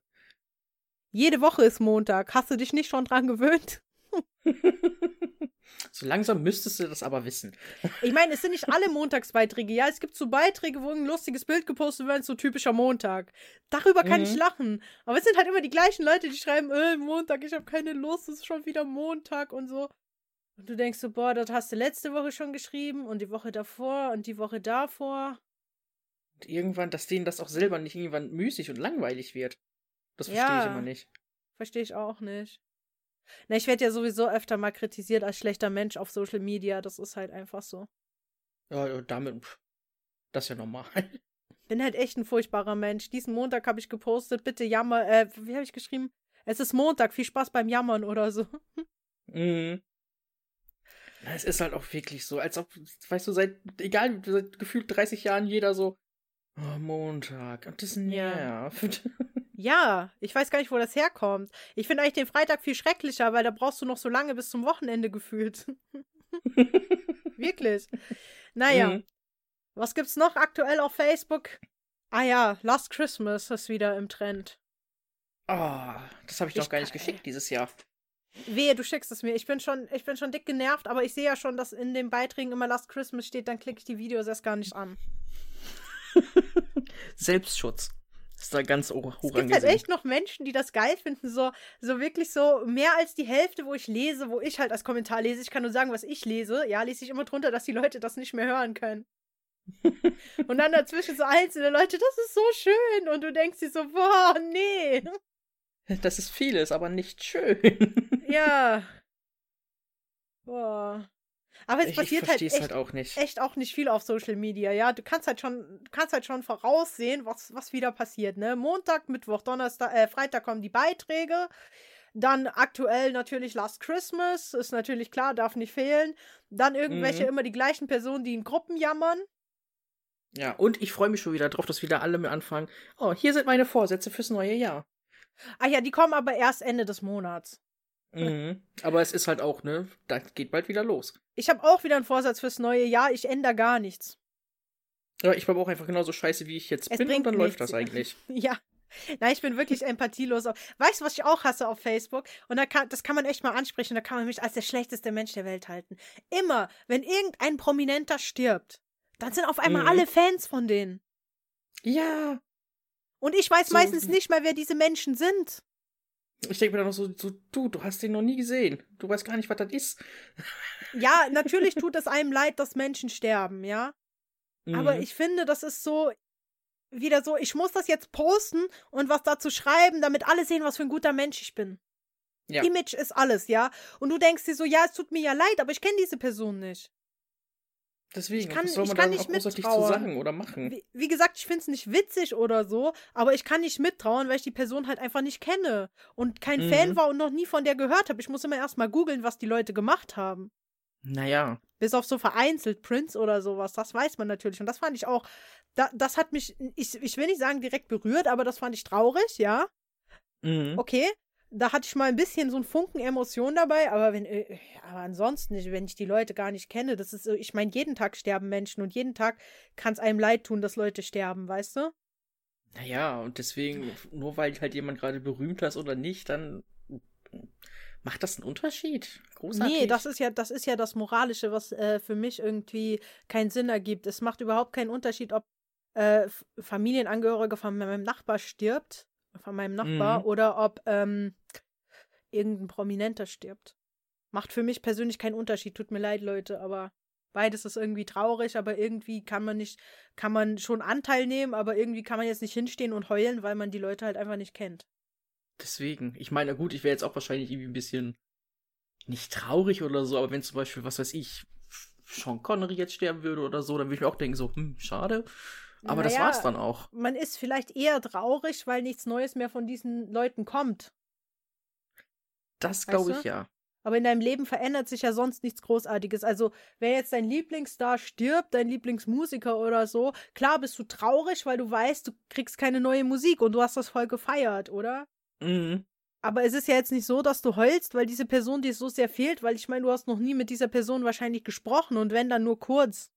Jede Woche ist Montag. Hast du dich nicht schon dran gewöhnt? so langsam müsstest du das aber wissen. Ich meine, es sind nicht alle Montagsbeiträge. Ja, es gibt so Beiträge, wo ein lustiges Bild gepostet wird, so typischer Montag. Darüber kann mhm. ich lachen. Aber es sind halt immer die gleichen Leute, die schreiben, äh, Montag, ich habe keine Lust, es ist schon wieder Montag und so. Und du denkst so, boah, das hast du letzte Woche schon geschrieben und die Woche davor und die Woche davor. Und irgendwann, dass denen das auch selber nicht irgendwann müßig und langweilig wird. Das verstehe ja, ich immer nicht. Verstehe ich auch nicht. Na, ich werde ja sowieso öfter mal kritisiert als schlechter Mensch auf Social Media. Das ist halt einfach so. Ja, damit. Das ist ja normal. Bin halt echt ein furchtbarer Mensch. Diesen Montag habe ich gepostet, bitte jammer. Äh, wie habe ich geschrieben? Es ist Montag, viel Spaß beim Jammern oder so. Mhm. Es ist halt auch wirklich so, als ob, weißt du, seit, egal, seit gefühlt 30 Jahren jeder so, oh, Montag, und das nervt. Ja, ich weiß gar nicht, wo das herkommt. Ich finde eigentlich den Freitag viel schrecklicher, weil da brauchst du noch so lange bis zum Wochenende gefühlt. Wirklich. Naja. Mhm. Was gibt's noch aktuell auf Facebook? Ah ja, Last Christmas ist wieder im Trend. Oh, das habe ich, ich doch gar nicht geschickt dieses Jahr. Wehe, du schickst es mir. Ich bin schon, ich bin schon dick genervt, aber ich sehe ja schon, dass in den Beiträgen immer Last Christmas steht, dann klicke ich die Videos erst gar nicht an. Selbstschutz. Ist da ganz hoch Es gibt halt echt noch Menschen, die das geil finden, so, so wirklich so mehr als die Hälfte, wo ich lese, wo ich halt als Kommentar lese. Ich kann nur sagen, was ich lese. Ja, lese ich immer drunter, dass die Leute das nicht mehr hören können. und dann dazwischen so einzelne Leute, das ist so schön. Und du denkst dir so, boah, nee. Das ist vieles, aber nicht schön. Ja. Boah. Aber es ich, passiert ich halt, echt, halt auch nicht. echt auch nicht viel auf Social Media, ja. Du kannst halt schon, kannst halt schon voraussehen, was, was wieder passiert, ne? Montag, Mittwoch, Donnerstag, äh, Freitag kommen die Beiträge. Dann aktuell natürlich Last Christmas, ist natürlich klar, darf nicht fehlen. Dann irgendwelche mhm. immer die gleichen Personen, die in Gruppen jammern. Ja, und ich freue mich schon wieder drauf, dass wieder alle mit anfangen. Oh, hier sind meine Vorsätze fürs neue Jahr. Ah ja, die kommen aber erst Ende des Monats. Mhm. Aber es ist halt auch, ne? Da geht bald wieder los. Ich habe auch wieder einen Vorsatz fürs neue Jahr. Ich ändere gar nichts. Ja, ich war auch einfach genauso scheiße, wie ich jetzt es bin und dann nichts. läuft das eigentlich. ja. Nein, ich bin wirklich empathielos. Weißt du, was ich auch hasse auf Facebook? Und da kann, das kann man echt mal ansprechen. Da kann man mich als der schlechteste Mensch der Welt halten. Immer, wenn irgendein Prominenter stirbt, dann sind auf einmal mhm. alle Fans von denen. Ja. Und ich weiß so, meistens nicht mal, wer diese Menschen sind. Ich denke mir dann noch so, so, du, du hast den noch nie gesehen. Du weißt gar nicht, was das ist. Ja, natürlich tut es einem leid, dass Menschen sterben, ja. Mhm. Aber ich finde, das ist so wieder so, ich muss das jetzt posten und was dazu schreiben, damit alle sehen, was für ein guter Mensch ich bin. Ja. Image ist alles, ja. Und du denkst dir so, ja, es tut mir ja leid, aber ich kenne diese Person nicht. Deswegen, ich kann, was soll man ich kann nicht mittrauen. zu sagen oder machen? Wie, wie gesagt, ich finde es nicht witzig oder so, aber ich kann nicht mittrauen, weil ich die Person halt einfach nicht kenne und kein mhm. Fan war und noch nie von der gehört habe. Ich muss immer erstmal googeln, was die Leute gemacht haben. Naja. Bis auf so vereinzelt Prince oder sowas, das weiß man natürlich. Und das fand ich auch, da, das hat mich, ich, ich will nicht sagen direkt berührt, aber das fand ich traurig, ja. Mhm. Okay, da hatte ich mal ein bisschen so einen Funken Emotion dabei, aber wenn, äh, aber ansonsten nicht, wenn ich die Leute gar nicht kenne, das ist ich meine, jeden Tag sterben Menschen und jeden Tag kann es einem leid tun, dass Leute sterben, weißt du? Naja, und deswegen, nur weil halt jemand gerade berühmt ist oder nicht, dann macht das einen Unterschied. Großartig. Nee, das ist ja, das ist ja das Moralische, was äh, für mich irgendwie keinen Sinn ergibt. Es macht überhaupt keinen Unterschied, ob äh, Familienangehörige von meinem Nachbar stirbt von meinem Nachbar mhm. oder ob ähm, irgendein Prominenter stirbt. Macht für mich persönlich keinen Unterschied. Tut mir leid, Leute, aber beides ist irgendwie traurig, aber irgendwie kann man nicht, kann man schon Anteil nehmen, aber irgendwie kann man jetzt nicht hinstehen und heulen, weil man die Leute halt einfach nicht kennt. Deswegen, ich meine, gut, ich wäre jetzt auch wahrscheinlich irgendwie ein bisschen nicht traurig oder so, aber wenn zum Beispiel, was weiß ich, Sean Connery jetzt sterben würde oder so, dann würde ich mir auch denken, so, hm, schade. Aber naja, das war's dann auch. Man ist vielleicht eher traurig, weil nichts Neues mehr von diesen Leuten kommt. Das glaube ich ja. Aber in deinem Leben verändert sich ja sonst nichts Großartiges. Also, wer jetzt dein Lieblingsstar stirbt, dein Lieblingsmusiker oder so, klar bist du traurig, weil du weißt, du kriegst keine neue Musik und du hast das voll gefeiert, oder? Mhm. Aber es ist ja jetzt nicht so, dass du heulst, weil diese Person dir so sehr fehlt, weil ich meine, du hast noch nie mit dieser Person wahrscheinlich gesprochen und wenn dann nur kurz.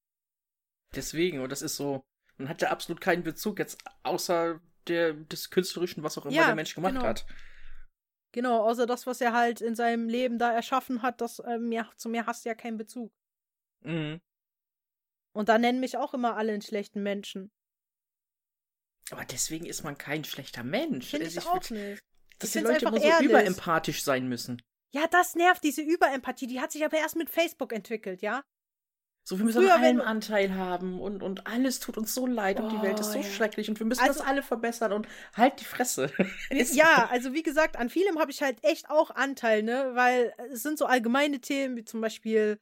Deswegen, und das ist so, man hat ja absolut keinen Bezug jetzt außer der, des künstlerischen, was auch immer ja, der Mensch gemacht genau. hat. Genau, außer das, was er halt in seinem Leben da erschaffen hat, das äh, mehr, zu mir hast du ja keinen Bezug. Mhm. Und da nennen mich auch immer alle einen schlechten Menschen. Aber deswegen ist man kein schlechter Mensch. Finde Also ich auch würd- nicht. Dass Ich die Leute immer so ehrlich. überempathisch sein müssen. Ja, das nervt, diese Überempathie. Die hat sich aber erst mit Facebook entwickelt, ja? So, wir müssen Früher, an allem Anteil haben und, und alles tut uns so leid und die Welt ist so Oh, ja. schrecklich und wir müssen Also- das alle verbessern und halt die Fresse. Ja, also wie gesagt, an vielem habe ich halt echt auch Anteil, ne? Weil es sind so allgemeine Themen, wie zum Beispiel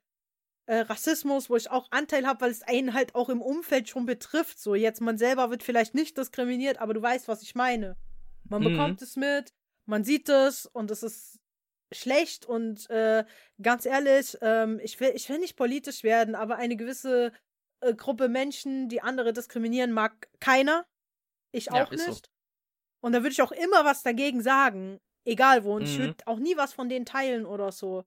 äh, Rassismus, wo ich auch Anteil habe, weil es einen halt auch im Umfeld schon betrifft. So, jetzt man selber wird vielleicht nicht diskriminiert, aber du weißt, was ich meine. Man Mhm. bekommt es mit, man sieht es und es ist schlecht und äh, ganz ehrlich, ähm, ich, will, ich will nicht politisch werden, aber eine gewisse äh, Gruppe Menschen, die andere diskriminieren, mag keiner. Ich Ja, auch so. nicht. Und da würde ich auch immer was dagegen sagen. Egal wo. Und ich Mhm. würde auch nie was von denen teilen oder so.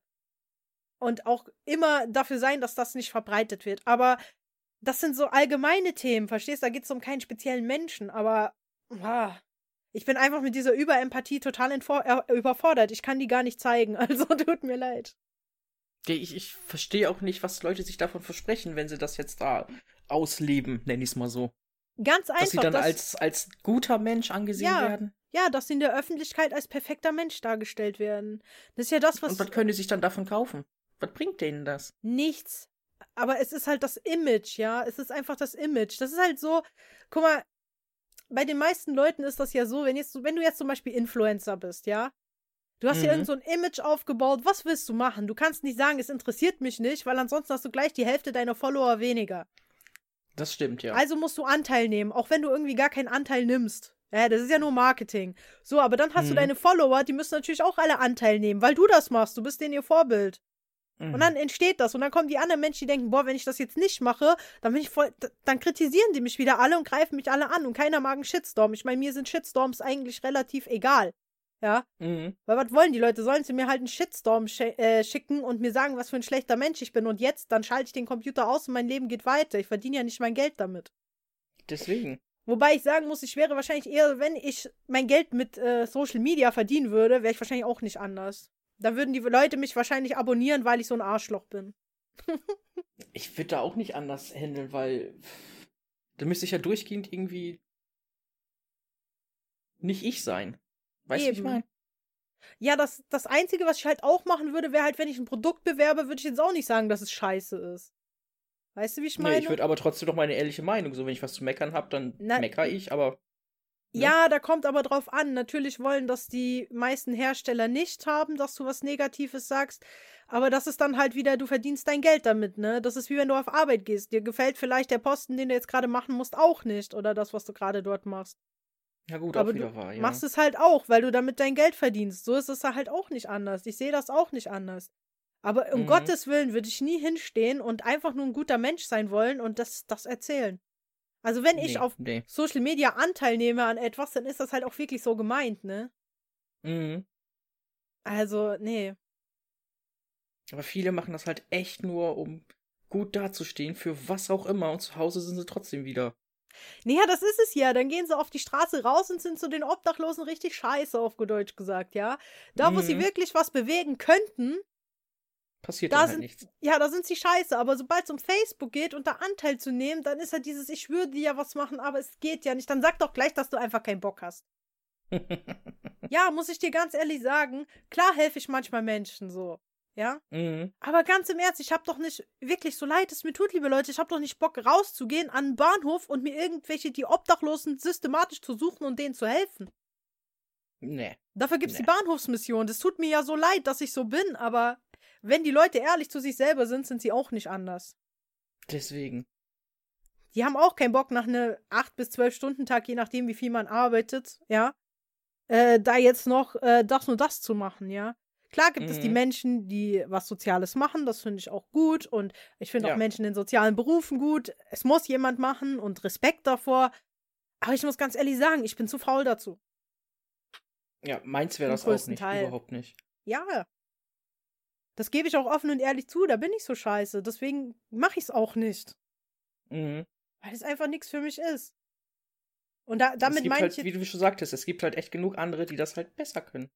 Und auch immer dafür sein, dass das nicht verbreitet wird. Aber das sind so allgemeine Themen, verstehst du? Da geht es um keinen speziellen Menschen. Aber ah, ich bin einfach mit dieser Überempathie total äh, überfordert. Ich kann die gar nicht zeigen. Also tut mir leid. Ich, ich verstehe auch nicht, was Leute sich davon versprechen, wenn sie das jetzt da ausleben, nenn ich es mal so. Ganz einfach. Dass sie dann dass- als, als guter Mensch angesehen Ja, werden. ja, dass sie in der Öffentlichkeit als perfekter Mensch dargestellt werden. Das ist ja das, was. Und was können die sich dann davon kaufen? Was bringt denen das? nichts. Aber es ist halt das Image, ja. Es ist einfach das Image. Das ist halt so, guck mal, bei den meisten Leuten ist das ja so, wenn, jetzt, wenn du jetzt zum Beispiel Influencer bist, ja. Du hast Mhm. irgend so ein Image aufgebaut. Was willst du machen? Du kannst nicht sagen, es interessiert mich nicht, weil ansonsten hast du gleich die Hälfte deiner Follower weniger. Das stimmt, ja. Also musst du Anteil nehmen, auch wenn du irgendwie gar keinen Anteil nimmst. Ja, das ist ja nur Marketing. So, aber dann hast du Mhm. deine Follower, die müssen natürlich auch alle Anteil nehmen, weil du das machst. Du bist denen ihr Vorbild. Mhm. Und dann entsteht das. Und dann kommen die anderen Menschen, die denken, boah, wenn ich das jetzt nicht mache, dann bin ich voll. Dann kritisieren die mich wieder alle und greifen mich alle an. Und keiner mag einen Shitstorm. Ich meine, mir sind Shitstorms eigentlich relativ egal. Ja. Mhm. Weil was wollen die Leute? Sollen sie mir halt einen Shitstorm sch äh, schicken und mir sagen, was für ein schlechter Mensch ich bin. Und jetzt, dann schalte ich den Computer aus und mein Leben geht weiter. Ich verdiene ja nicht mein Geld damit. Deswegen. Wobei ich sagen muss, ich wäre wahrscheinlich eher, wenn ich mein Geld mit äh, Social Media verdienen würde, wäre ich wahrscheinlich auch nicht anders. Da würden die Leute mich wahrscheinlich abonnieren, weil ich so ein Arschloch bin. Ich würde da auch nicht anders handeln, weil da müsste ich ja durchgehend irgendwie nicht ich sein. Weißt du, wie ich meine? Ja, das, das Einzige, was ich halt auch machen würde, wäre halt, wenn ich ein Produkt bewerbe, würde ich jetzt auch nicht sagen, dass es scheiße ist. Weißt du, wie ich meine? Nee, ich würde aber trotzdem noch meine ehrliche Meinung. So, wenn ich was zu meckern habe, dann Na- meckere ich, aber. Ne? ja, da kommt aber drauf an. Natürlich wollen das die meisten Hersteller nicht haben, dass du was Negatives sagst. Aber das ist dann halt wieder, du verdienst dein Geld damit, ne? Das ist wie wenn du auf Arbeit gehst. Dir gefällt vielleicht der Posten, den du jetzt gerade machen musst, auch nicht. Oder das, was du gerade dort machst. Ja, gut, aber du wahr, ja. machst es halt auch, weil du damit dein Geld verdienst. So ist es halt auch nicht anders. Ich sehe das auch nicht anders. Aber um Mhm. Gottes Willen würde ich nie hinstehen und einfach nur ein guter Mensch sein wollen und das, das erzählen. Also wenn ich Nee, auf nee. Social Media Anteil nehme an etwas, dann ist das halt auch wirklich so gemeint, ne? Mhm. Also, nee. Aber viele machen das halt echt nur, um gut dazustehen, für was auch immer. Und zu Hause sind sie trotzdem wieder. Nee, ja, das ist es ja. Dann gehen sie auf die Straße raus und sind zu den Obdachlosen richtig scheiße, auf Deutsch gesagt, ja. Da, wo sie Mhm. wirklich was bewegen könnten, Passiert Da dann halt sind- nichts. ja, da sind sie scheiße. Aber sobald es um Facebook geht und da Anteil zu nehmen, dann ist halt dieses, ich würde ja was machen, aber es geht ja nicht. Dann sag doch gleich, dass du einfach keinen Bock hast. Ja, muss ich dir ganz ehrlich sagen, klar helfe ich manchmal Menschen so. Ja, mhm. aber ganz im Ernst, ich habe doch nicht, wirklich so leid es mir tut, liebe Leute, ich habe doch nicht Bock rauszugehen an den Bahnhof und mir irgendwelche, die Obdachlosen systematisch zu suchen und denen zu helfen. Nee. Dafür gibt's die Nee. Bahnhofsmission. Das tut mir ja so leid, dass ich so bin, aber wenn die Leute ehrlich zu sich selber sind, sind sie auch nicht anders. Deswegen. Die haben auch keinen Bock nach einem 8 bis 12 Stunden Tag, je nachdem, wie viel man arbeitet, ja, äh, da jetzt noch äh, das und das zu machen, ja. Klar gibt es die Mhm. Menschen, die was Soziales machen, das finde ich auch gut und ich finde Ja. auch Menschen in sozialen Berufen gut. Es muss jemand machen und Respekt davor. Aber ich muss ganz ehrlich sagen, ich bin zu faul dazu. Ja, meins wäre das auch nicht. Teil. Überhaupt nicht. Ja. Das gebe ich auch offen und ehrlich zu, da bin ich so scheiße. Deswegen mache ich es auch nicht. Mhm. Weil es einfach nichts für mich ist. Und da, damit meine halt, ich. wie du schon sagtest, es gibt halt echt genug andere, die das halt besser können.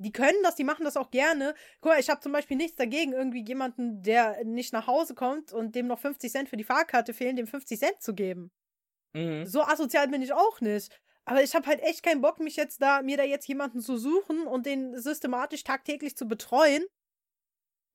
Die können das, die machen das auch gerne. Guck mal, ich habe zum Beispiel nichts dagegen, irgendwie jemanden, der nicht nach Hause kommt und dem noch 50 Cent für die Fahrkarte fehlen, dem 50 Cent zu geben. Mhm. So asozial bin ich auch nicht. Aber ich habe halt echt keinen Bock, mich jetzt da, mir da jetzt jemanden zu suchen und den systematisch tagtäglich zu betreuen,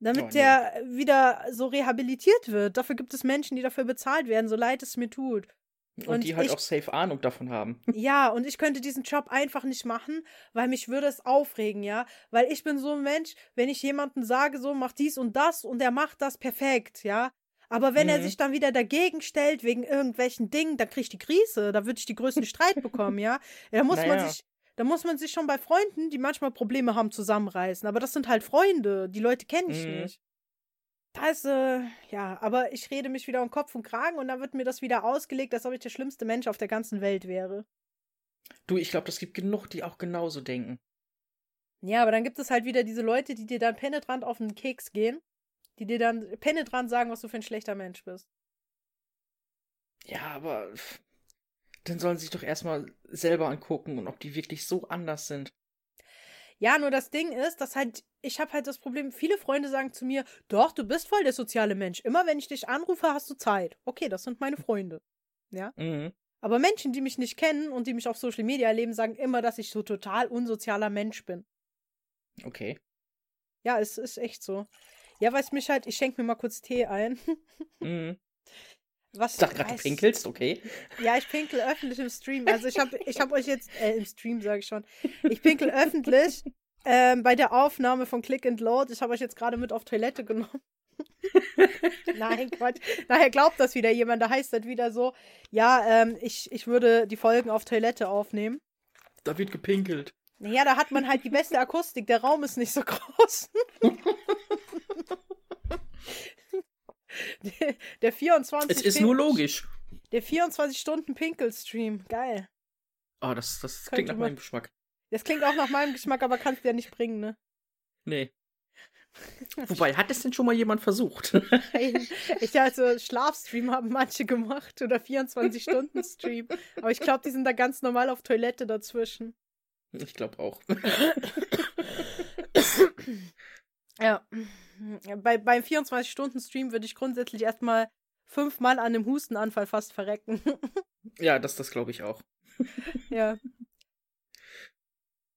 damit oh, nee. der wieder so rehabilitiert wird. Dafür gibt es Menschen, die dafür bezahlt werden, so leid es mir tut. Und, und die halt ich, auch safe Ahnung davon haben. Ja, und ich könnte diesen Job einfach nicht machen, weil mich würde es aufregen, ja. Weil ich bin so ein Mensch, wenn ich jemandem sage, so mach dies und das und er macht das perfekt, ja. Aber wenn mhm. er sich dann wieder dagegen stellt wegen irgendwelchen Dingen, dann kriege ich die Krise, da würde ich die größten Streit bekommen, ja. ja da muss naja. man sich, da muss man sich schon bei Freunden, die manchmal Probleme haben, zusammenreißen. Aber das sind halt Freunde, die Leute kenne ich mhm. nicht. Da ist, äh, ja, aber ich rede mich wieder um Kopf und Kragen und dann wird mir das wieder ausgelegt, als ob ich der schlimmste Mensch auf der ganzen Welt wäre. Du, ich glaube, das gibt genug, die auch genauso denken. Ja, aber dann gibt es halt wieder diese Leute, die dir dann penetrant auf den Keks gehen, die dir dann penetrant sagen, was du für ein schlechter Mensch bist. Ja, aber dann sollen sie sich doch erstmal selber angucken und ob die wirklich so anders sind. Ja, nur das Ding ist, dass halt, ich habe halt das Problem, viele Freunde sagen zu mir, doch, du bist voll der soziale Mensch. Immer wenn ich dich anrufe, hast du Zeit. Okay, das sind meine Freunde. Ja. Mhm. Aber Menschen, die mich nicht kennen und die mich auf Social Media erleben, sagen immer, dass ich so total unsozialer Mensch bin. Okay. Ja, es ist echt so. Ja, weil es mich halt, ich schenke mir mal kurz Tee ein. mhm. Was ich dachte gerade, du pinkelst, okay. Ja, ich pinkel öffentlich im Stream. Also ich habe ich hab euch jetzt, äh, im Stream sage ich schon, ich pinkel öffentlich ähm, bei der Aufnahme von Click and Load. Ich habe euch jetzt gerade mit auf Toilette genommen. Nein, Quatsch. Nachher glaubt das wieder jemand. Da heißt das wieder so, ja, ähm, ich, ich würde die Folgen auf Toilette aufnehmen. Da wird gepinkelt. Ja, da hat man halt die beste Akustik. Der Raum ist nicht so groß. Der, der 24 Es ist nur logisch. Der 24-Stunden-Pinkel-Stream. Geil. Oh, das, das klingt nach meinem Geschmack. Das klingt auch nach meinem Geschmack, aber kannst du ja nicht bringen, ne? Nee. Wobei, hat es denn schon mal jemand versucht? Ich dachte, Schlafstream haben manche gemacht oder 24-Stunden-Stream. Aber ich glaube, die sind da ganz normal auf Toilette dazwischen. Ich glaube auch. Ja. Bei, beim 24-Stunden-Stream würde ich grundsätzlich erstmal fünfmal an einem Hustenanfall fast verrecken. ja, das, das glaube ich auch. ja.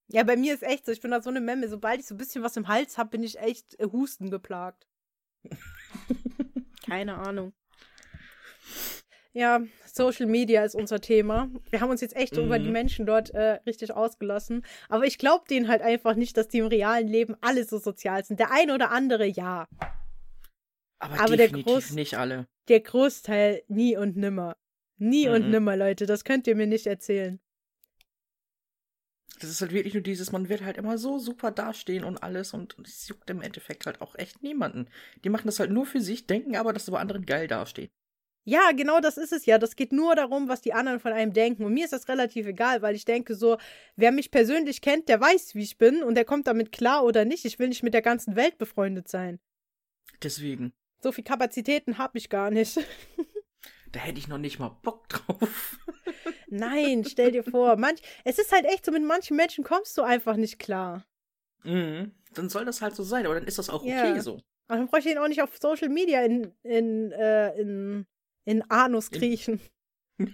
Ja, bei mir ist echt so, ich bin da so eine Memme. Sobald ich so ein bisschen was im Hals habe, bin ich echt äh, Husten geplagt. Keine Ahnung. Ja, Social Media ist unser Thema. Wir haben uns jetzt echt mhm. über die mhm. Menschen dort äh, richtig ausgelassen. Aber ich glaube denen halt einfach nicht, dass die im realen Leben alle so sozial sind. Der eine oder andere ja. Aber, Aber der Groß nicht alle. Der Großteil nie und nimmer. Nie mhm. und nimmer, Leute. Das könnt ihr mir nicht erzählen. Das ist halt wirklich nur dieses, man wird halt immer so super dastehen und alles und es juckt im Endeffekt halt auch echt niemanden. Die machen das halt nur für sich, denken aber, dass sie bei anderen geil dastehen. Ja, genau das ist es ja. Das geht nur darum, was die anderen von einem denken. Und mir ist das relativ egal, weil ich denke so, wer mich persönlich kennt, der weiß, wie ich bin und der kommt damit klar oder nicht. Ich will nicht mit der ganzen Welt befreundet sein. Deswegen. So viel Kapazitäten habe ich gar nicht. Da hätte ich noch nicht mal Bock drauf. Nein, stell dir vor, manch, es ist halt echt so, mit manchen Menschen kommst du einfach nicht klar. Mhm. Dann soll das halt so sein, aber dann ist das auch okay ja. so. Aber dann bräuchte ich ihn auch nicht auf Social Media in, in, äh, in in Anus kriechen.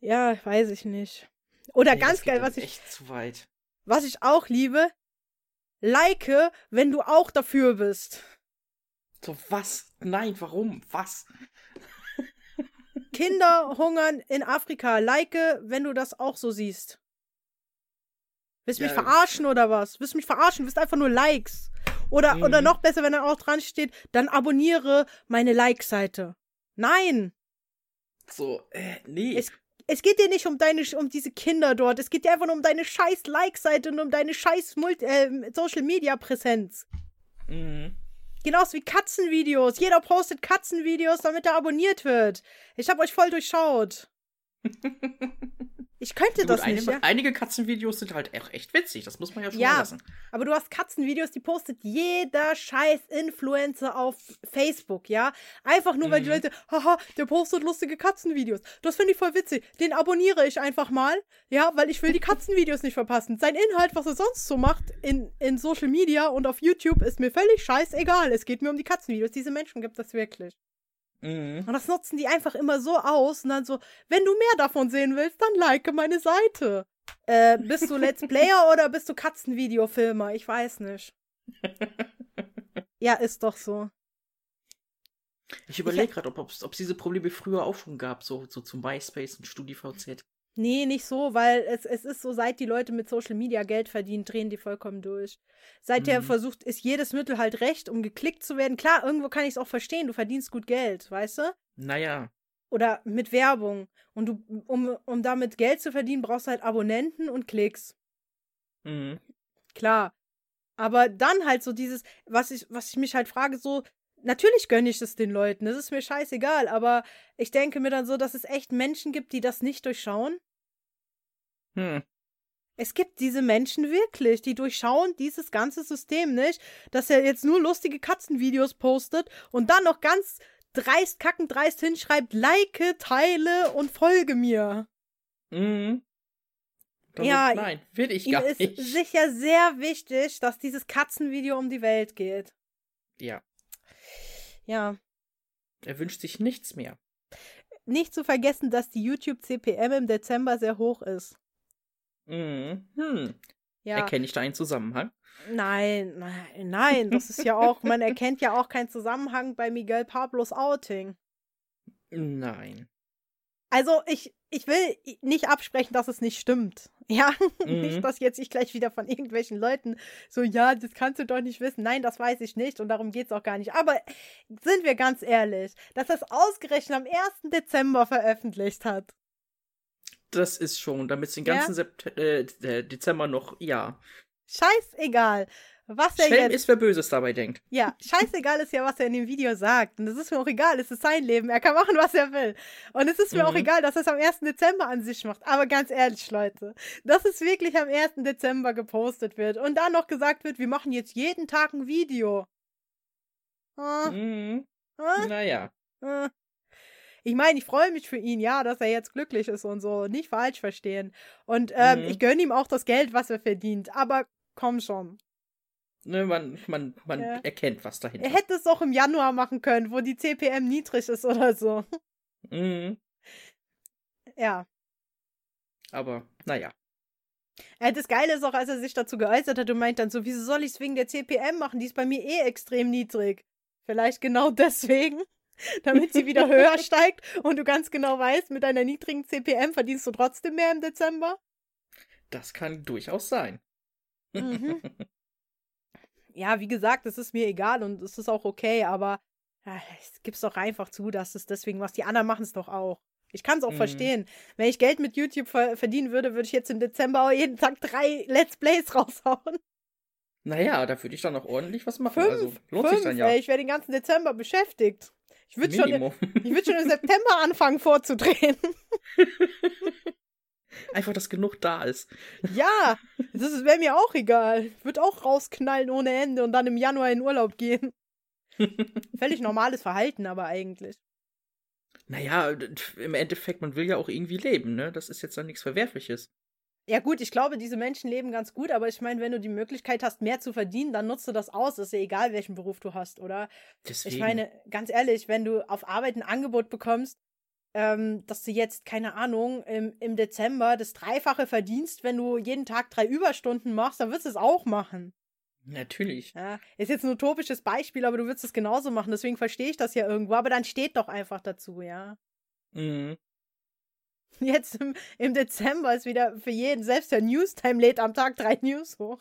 ja, weiß ich nicht. Oder nee, ganz geil, was ich. Echt zu weit. Was ich auch liebe, like, wenn du auch dafür bist. So, was? Nein, warum? Was? Kinder hungern in Afrika. Like, wenn du das auch so siehst. Willst du ja, mich verarschen oder was? Willst du mich verarschen? Willst einfach nur Likes? Oder, mhm. oder noch besser, wenn dann auch dran steht, dann abonniere meine Like-Seite. Nein! So, äh, nee. Es, es geht dir nicht um deine, um diese Kinder dort. Es geht dir einfach nur um deine scheiß Like-Seite und um deine scheiß Multi äh, Social-Media-Präsenz. Mhm. Genauso wie Katzenvideos. Jeder postet Katzenvideos, damit er abonniert wird. Ich hab euch voll durchschaut. Ich könnte Gut, das nicht, ja. Einige Katzenvideos sind halt echt, witzig, das muss man ja schon Ja. mal lassen. Aber du hast Katzenvideos, die postet jeder scheiß Influencer auf Facebook, ja? Einfach nur, weil die Mhm. Leute, haha, der postet lustige Katzenvideos. Das finde ich voll witzig. Den abonniere ich einfach mal, ja, weil ich will die Katzenvideos nicht verpassen. Sein Inhalt, was er sonst so macht in, in Social Media und auf YouTube, ist mir völlig scheißegal. Es geht mir um die Katzenvideos. Diese Menschen gibt es wirklich. Mhm. Und das nutzen die einfach immer so aus und dann so, wenn du mehr davon sehen willst, dann like meine Seite. Äh, bist du Let's Player oder bist du Katzenvideofilmer? Ich weiß nicht. Ja, ist doch so. Ich überlege gerade, ob es diese Probleme früher auch schon gab, so, so zum MySpace und StudiVZ. Nee, nicht so, weil es, es ist so, seit die Leute mit Social Media Geld verdienen, drehen die vollkommen durch. Seither Mhm. versucht, ist jedes Mittel halt recht, um geklickt zu werden. Klar, irgendwo kann ich es auch verstehen, du verdienst gut Geld, weißt du? Naja. Oder mit Werbung. Und du, um, um damit Geld zu verdienen, brauchst du halt Abonnenten und Klicks. Mhm. Klar. Aber dann halt so dieses, was ich, was ich mich halt frage, so, natürlich gönne ich es den Leuten, das ist mir scheißegal, aber ich denke mir dann so, dass es echt Menschen gibt, die das nicht durchschauen. Hm. Es gibt diese Menschen wirklich, die durchschauen dieses ganze System nicht, dass er jetzt nur lustige Katzenvideos postet und dann noch ganz dreist, kackend dreist hinschreibt, like, teile und folge mir. Mhm. Damit, Ja, nein, will ich Ihm gar ist nicht. sicher sehr wichtig, dass dieses Katzenvideo um die Welt geht. Ja, Ja. er wünscht sich nichts mehr. Nicht zu vergessen, dass die YouTube-CPM im Dezember sehr hoch ist. Mhm. Hm. Ja. Erkenne ich da einen Zusammenhang? Nein, nein, nein. Das ist ja auch, man erkennt ja auch keinen Zusammenhang bei Miguel Pablos Outing. Nein. Also, ich, ich will nicht absprechen, dass es nicht stimmt. Ja, Mhm. nicht, dass jetzt ich gleich wieder von irgendwelchen Leuten so, ja, das kannst du doch nicht wissen. Nein, das weiß ich nicht und darum geht's auch gar nicht. Aber sind wir ganz ehrlich, dass das ausgerechnet am 1. Dezember veröffentlicht hat. Das ist schon, damit es den Ja? ganzen Sept äh, äh, Dezember noch, ja. Scheißegal, was er Schelm jetzt. ist, wer Böses dabei denkt. Ja, scheißegal ist ja, was er in dem Video sagt. Und es ist mir auch egal, es ist sein Leben. Er kann machen, was er will. Und es ist mir auch Mhm. egal, dass er es am 1. Dezember an sich macht. Aber ganz ehrlich, Leute, dass es wirklich am 1. Dezember gepostet wird und dann noch gesagt wird, wir machen jetzt jeden Tag ein Video. Ah, Mhm. ah, Naja. ah. Ich meine, ich freue mich für ihn, ja, dass er jetzt glücklich ist und so. Nicht falsch verstehen. Und ähm, Mhm. ich gönne ihm auch das Geld, was er verdient. Aber komm schon. Ne, man man, man Ja. erkennt, was dahinter Er hätte es auch im Januar machen können, wo die CPM niedrig ist oder so. Mhm. Ja. Aber, naja. Äh, das Geile ist auch, als er sich dazu geäußert hat und meint dann so, wieso soll ich es wegen der CPM machen? Die ist bei mir eh extrem niedrig. Vielleicht genau deswegen, damit sie wieder höher steigt und du ganz genau weißt, mit deiner niedrigen CPM verdienst du trotzdem mehr im Dezember. Das kann durchaus sein. Mhm. Ja, wie gesagt, es ist mir egal und es ist auch okay, aber äh, es gibt's doch einfach zu, dass es deswegen was. Die anderen machen es doch auch. Ich kann es auch Mhm. verstehen. Wenn ich Geld mit YouTube ver verdienen würde, würde ich jetzt im Dezember auch jeden Tag drei Let's Plays raushauen. Naja, da würde ich dann auch ordentlich was machen. Fünf, also lohnt fünf, sich dann ja. ey, ich wäre den ganzen Dezember beschäftigt. Ich würde schon, ich würd schon im September anfangen vorzudrehen. Einfach, dass genug da ist. ja, das wäre mir auch egal. Würde auch rausknallen ohne Ende und dann im Januar in Urlaub gehen. Völlig normales Verhalten, aber eigentlich. Naja, im Endeffekt, man will ja auch irgendwie leben, ne? Das ist jetzt dann nichts Verwerfliches. Ja gut, ich glaube, diese Menschen leben ganz gut, aber ich meine, wenn du die Möglichkeit hast, mehr zu verdienen, dann nutzt du das aus. Ist ja egal, welchen Beruf du hast, oder? Deswegen. Ich meine, ganz ehrlich, wenn du auf Arbeit ein Angebot bekommst, ähm, dass du jetzt, keine Ahnung, im, im Dezember das Dreifache verdienst, wenn du jeden Tag drei Überstunden machst, dann wirst du es auch machen. Natürlich. Ja, ist jetzt ein utopisches Beispiel, aber du würdest es genauso machen, deswegen verstehe ich das ja irgendwo, aber dann steht doch einfach dazu, ja. Mhm. Jetzt im, im Dezember ist wieder für jeden, selbst der Newstime lädt am Tag drei News hoch.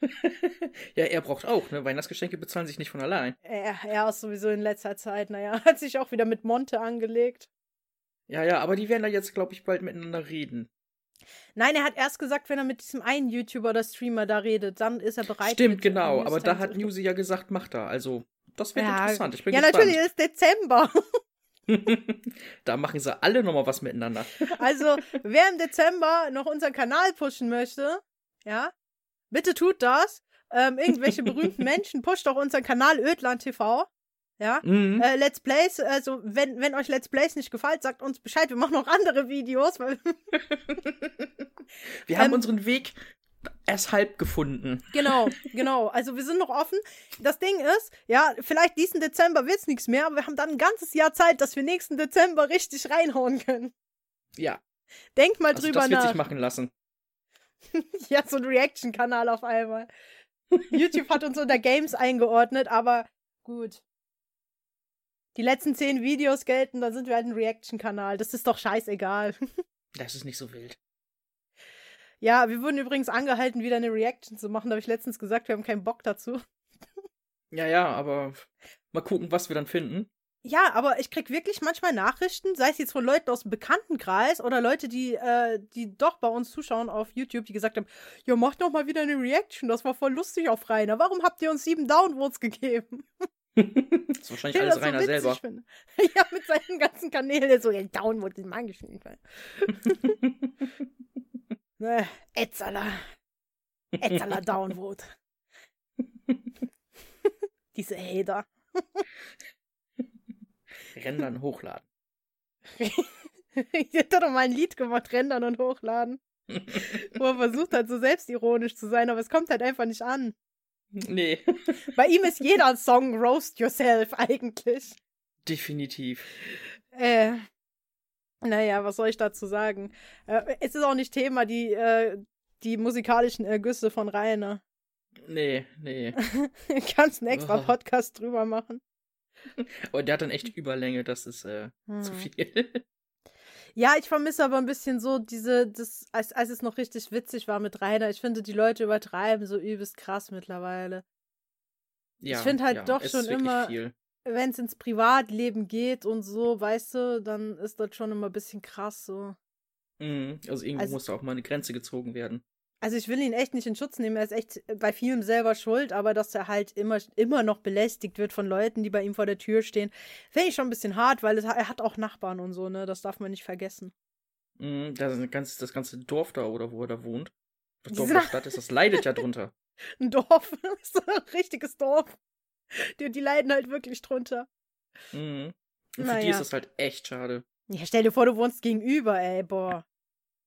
ja, er braucht auch, ne? Weihnachtsgeschenke bezahlen sich nicht von allein. Er, er ist sowieso in letzter Zeit, naja, hat sich auch wieder mit Monte angelegt. Ja, ja, aber die werden da jetzt, glaube ich, bald miteinander reden. Nein, er hat erst gesagt, wenn er mit diesem einen YouTuber oder Streamer da redet, dann ist er bereit. Stimmt, genau. Aber da hat Newsy ja gesagt, mach da. Also, das wird Ja, interessant. Ich bin Ja, gespannt. natürlich, ist Dezember. da machen sie alle nochmal was miteinander. Also, wer im Dezember noch unseren Kanal pushen möchte, ja, bitte tut das. Ähm, irgendwelche berühmten Menschen, pusht doch unseren Kanal Ödland TV. Ja, mhm. äh, Let's Plays, also wenn, wenn euch Let's Plays nicht gefällt, sagt uns Bescheid, wir machen noch andere Videos. Wir haben ähm, unseren Weg erst halb gefunden. Genau, genau. Also wir sind noch offen. Das Ding ist, ja, vielleicht diesen Dezember wird es nichts mehr, aber wir haben dann ein ganzes Jahr Zeit, dass wir nächsten Dezember richtig reinhauen können. Ja. Denk mal also drüber das wird nach. sich machen lassen. ja, so ein Reaction-Kanal auf einmal. YouTube hat uns unter Games eingeordnet, aber gut. Die letzten zehn Videos gelten, dann sind wir halt ein Reaction-Kanal. Das ist doch scheißegal. das ist nicht so wild. Ja, wir wurden übrigens angehalten, wieder eine Reaction zu machen. Da habe ich letztens gesagt, wir haben keinen Bock dazu. Ja, ja, aber mal gucken, was wir dann finden. Ja, aber ich krieg wirklich manchmal Nachrichten, sei es jetzt von Leuten aus dem Bekanntenkreis oder Leute, die, äh, die doch bei uns zuschauen auf YouTube, die gesagt haben, ja, macht doch mal wieder eine Reaction, das war voll lustig auf Rainer. Warum habt ihr uns sieben Downvotes gegeben? das ist wahrscheinlich alles Rainer so selber. Finde. Ja, mit seinen ganzen Kanälen so, ja, den mag ich nicht. Ne, Etzala. Etzala Downvote. Diese Hater. Rendern hochladen. ich hätte doch mal ein Lied gemacht, Rendern und hochladen. wo er versucht hat, so selbstironisch zu sein, aber es kommt halt einfach nicht an. Nee. Bei ihm ist jeder Song Roast Yourself eigentlich. Definitiv. Äh, naja, was soll ich dazu sagen? Äh, es ist auch nicht Thema, die, äh, die musikalischen Ergüsse von Rainer. Nee, nee. Kannst einen extra oh. Podcast drüber machen. Oh, der hat dann echt Überlänge, das ist äh, hm. zu viel. Ja, ich vermisse aber ein bisschen so diese, das, als, als es noch richtig witzig war mit Rainer. Ich finde, die Leute übertreiben so übelst krass mittlerweile. Ja, ich finde halt ja, doch schon immer, wenn es ins Privatleben geht und so, weißt du, dann ist das schon immer ein bisschen krass so. Mhm, also irgendwo also, muss da auch mal eine Grenze gezogen werden. Also ich will ihn echt nicht in Schutz nehmen, er ist echt bei vielem selber schuld, aber dass er halt immer, immer noch belästigt wird von Leuten, die bei ihm vor der Tür stehen, finde ich schon ein bisschen hart, weil es, er hat auch Nachbarn und so, ne? Das darf man nicht vergessen. Mhm, das, ganz, das ganze Dorf da oder wo er da wohnt. Das Dorf der Stadt ist, das leidet ja drunter. Ein Dorf, so ein richtiges Dorf. Die, die leiden halt wirklich drunter. Mhm. Und für naja. die ist das halt echt schade. Ja, stell dir vor, du wohnst gegenüber, ey, boah.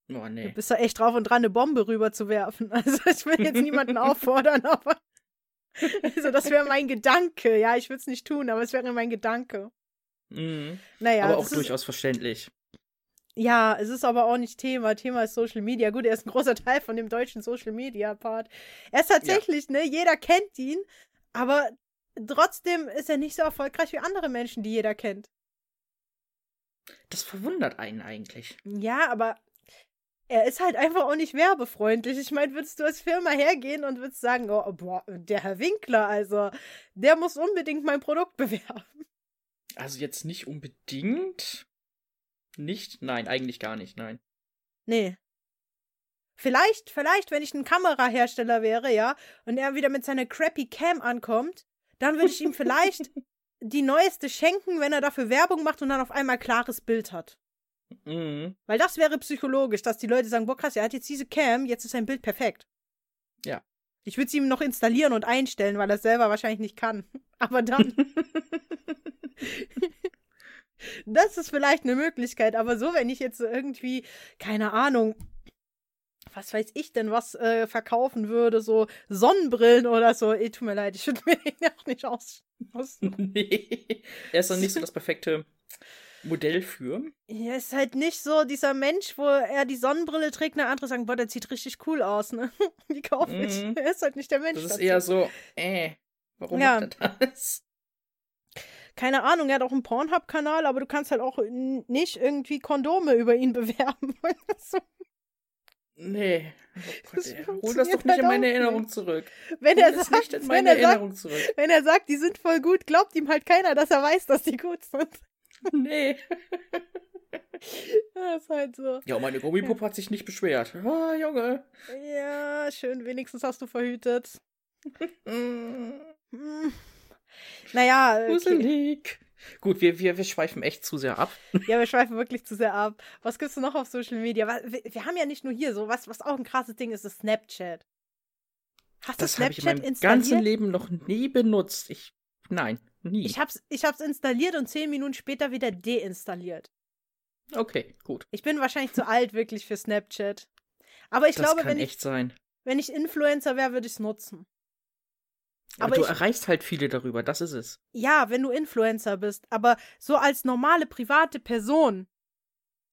Oh, nee. Du bist da echt drauf und dran, eine Bombe rüber zu werfen. Also ich will jetzt niemanden auffordern, aber. Also, das wäre mein Gedanke. Ja, ich würde es nicht tun, aber es wäre mein Gedanke. Mhm. Naja. Aber auch durchaus ist, verständlich. Ja, es ist aber auch nicht Thema. Thema ist Social Media. Gut, er ist ein großer Teil von dem deutschen Social Media Part. Er ist tatsächlich, ja. ne, jeder kennt ihn, aber trotzdem ist er nicht so erfolgreich wie andere Menschen, die jeder kennt. Das verwundert einen eigentlich. Ja, aber er ist halt einfach auch nicht werbefreundlich. Ich meine, würdest du als Firma hergehen und würdest sagen, oh, boah, der Herr Winkler, also, der muss unbedingt mein Produkt bewerben. Also jetzt nicht unbedingt. Nicht? Nein, eigentlich gar nicht, nein. Nee. Vielleicht, vielleicht, wenn ich ein Kamerahersteller wäre, ja, und er wieder mit seiner crappy Cam ankommt, dann würde ich ihm vielleicht die neueste schenken, wenn er dafür Werbung macht und dann auf einmal klares Bild hat. Mhm. Weil das wäre psychologisch, dass die Leute sagen, boah krass, er hat jetzt diese Cam, jetzt ist sein Bild perfekt. Ja. Ich würde sie ihm noch installieren und einstellen, weil er es selber wahrscheinlich nicht kann. Aber dann. das ist vielleicht eine Möglichkeit, aber so, wenn ich jetzt irgendwie, keine Ahnung, was weiß ich denn, was äh, verkaufen würde, so Sonnenbrillen oder so. Ey, tut mir leid, ich würde mir den auch nicht aus. aus nee, er ist dann nicht so das perfekte Modell für. Er ist halt nicht so dieser Mensch, wo er die Sonnenbrille trägt und andere sagen, boah, der sieht richtig cool aus, ne? Die kaufe ich. Mm. Er ist halt nicht der Mensch. Das ist dazu. eher so, äh, warum ja. macht er das? keine Ahnung, er hat auch einen Pornhub-Kanal, aber du kannst halt auch nicht irgendwie Kondome über ihn bewerben. Nee. Oh Gott, Hol das doch nicht in meine Erinnerung zurück. Wenn er, sagt, wenn, er sagt, wenn er sagt, die sind voll gut, glaubt ihm halt keiner, dass er weiß, dass die gut sind. Nee. das ist halt so. Ja, meine Gummipuppe hat sich nicht beschwert. Ah, Junge. Ja, schön, wenigstens hast du verhütet. naja. Okay. Gut, wir, wir, wir schweifen echt zu sehr ab. Ja, wir schweifen wirklich zu sehr ab. Was gibt's noch auf Social Media? Wir, wir haben ja nicht nur hier so, was, was auch ein krasses Ding ist, ist Snapchat. Hast das du Snapchat ich in meinem ganzen Leben noch nie benutzt. Ich, nein, nie. Ich hab's, ich hab's installiert und zehn Minuten später wieder deinstalliert. Okay, gut. Ich bin wahrscheinlich zu alt wirklich für Snapchat. Aber ich das glaube, wenn ich, sein. wenn ich Influencer wäre, würde ich es nutzen. Aber, aber du ich, erreichst halt viele darüber, das ist es. Ja, wenn du Influencer bist. Aber so als normale private Person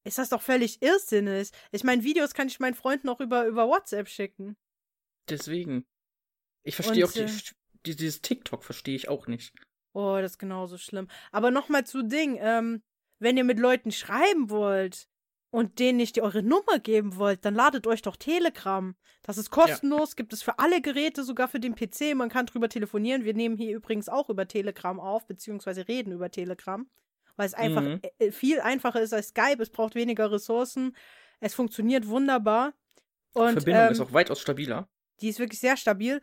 ist das doch völlig irrsinnig. Ich meine, Videos kann ich meinen Freunden auch über, über WhatsApp schicken. Deswegen. Ich verstehe auch die, äh, die, dieses TikTok verstehe ich auch nicht. Oh, das ist genauso schlimm. Aber nochmal zu Ding, ähm, wenn ihr mit Leuten schreiben wollt und denen nicht eure Nummer geben wollt, dann ladet euch doch Telegram. Das ist kostenlos, ja. gibt es für alle Geräte, sogar für den PC. Man kann drüber telefonieren. Wir nehmen hier übrigens auch über Telegram auf, beziehungsweise reden über Telegram, weil es einfach mhm. Äh, viel einfacher ist als Skype. Es braucht weniger Ressourcen. Es funktioniert wunderbar. Und, die Verbindung ähm, ist auch weitaus stabiler. Die ist wirklich sehr stabil.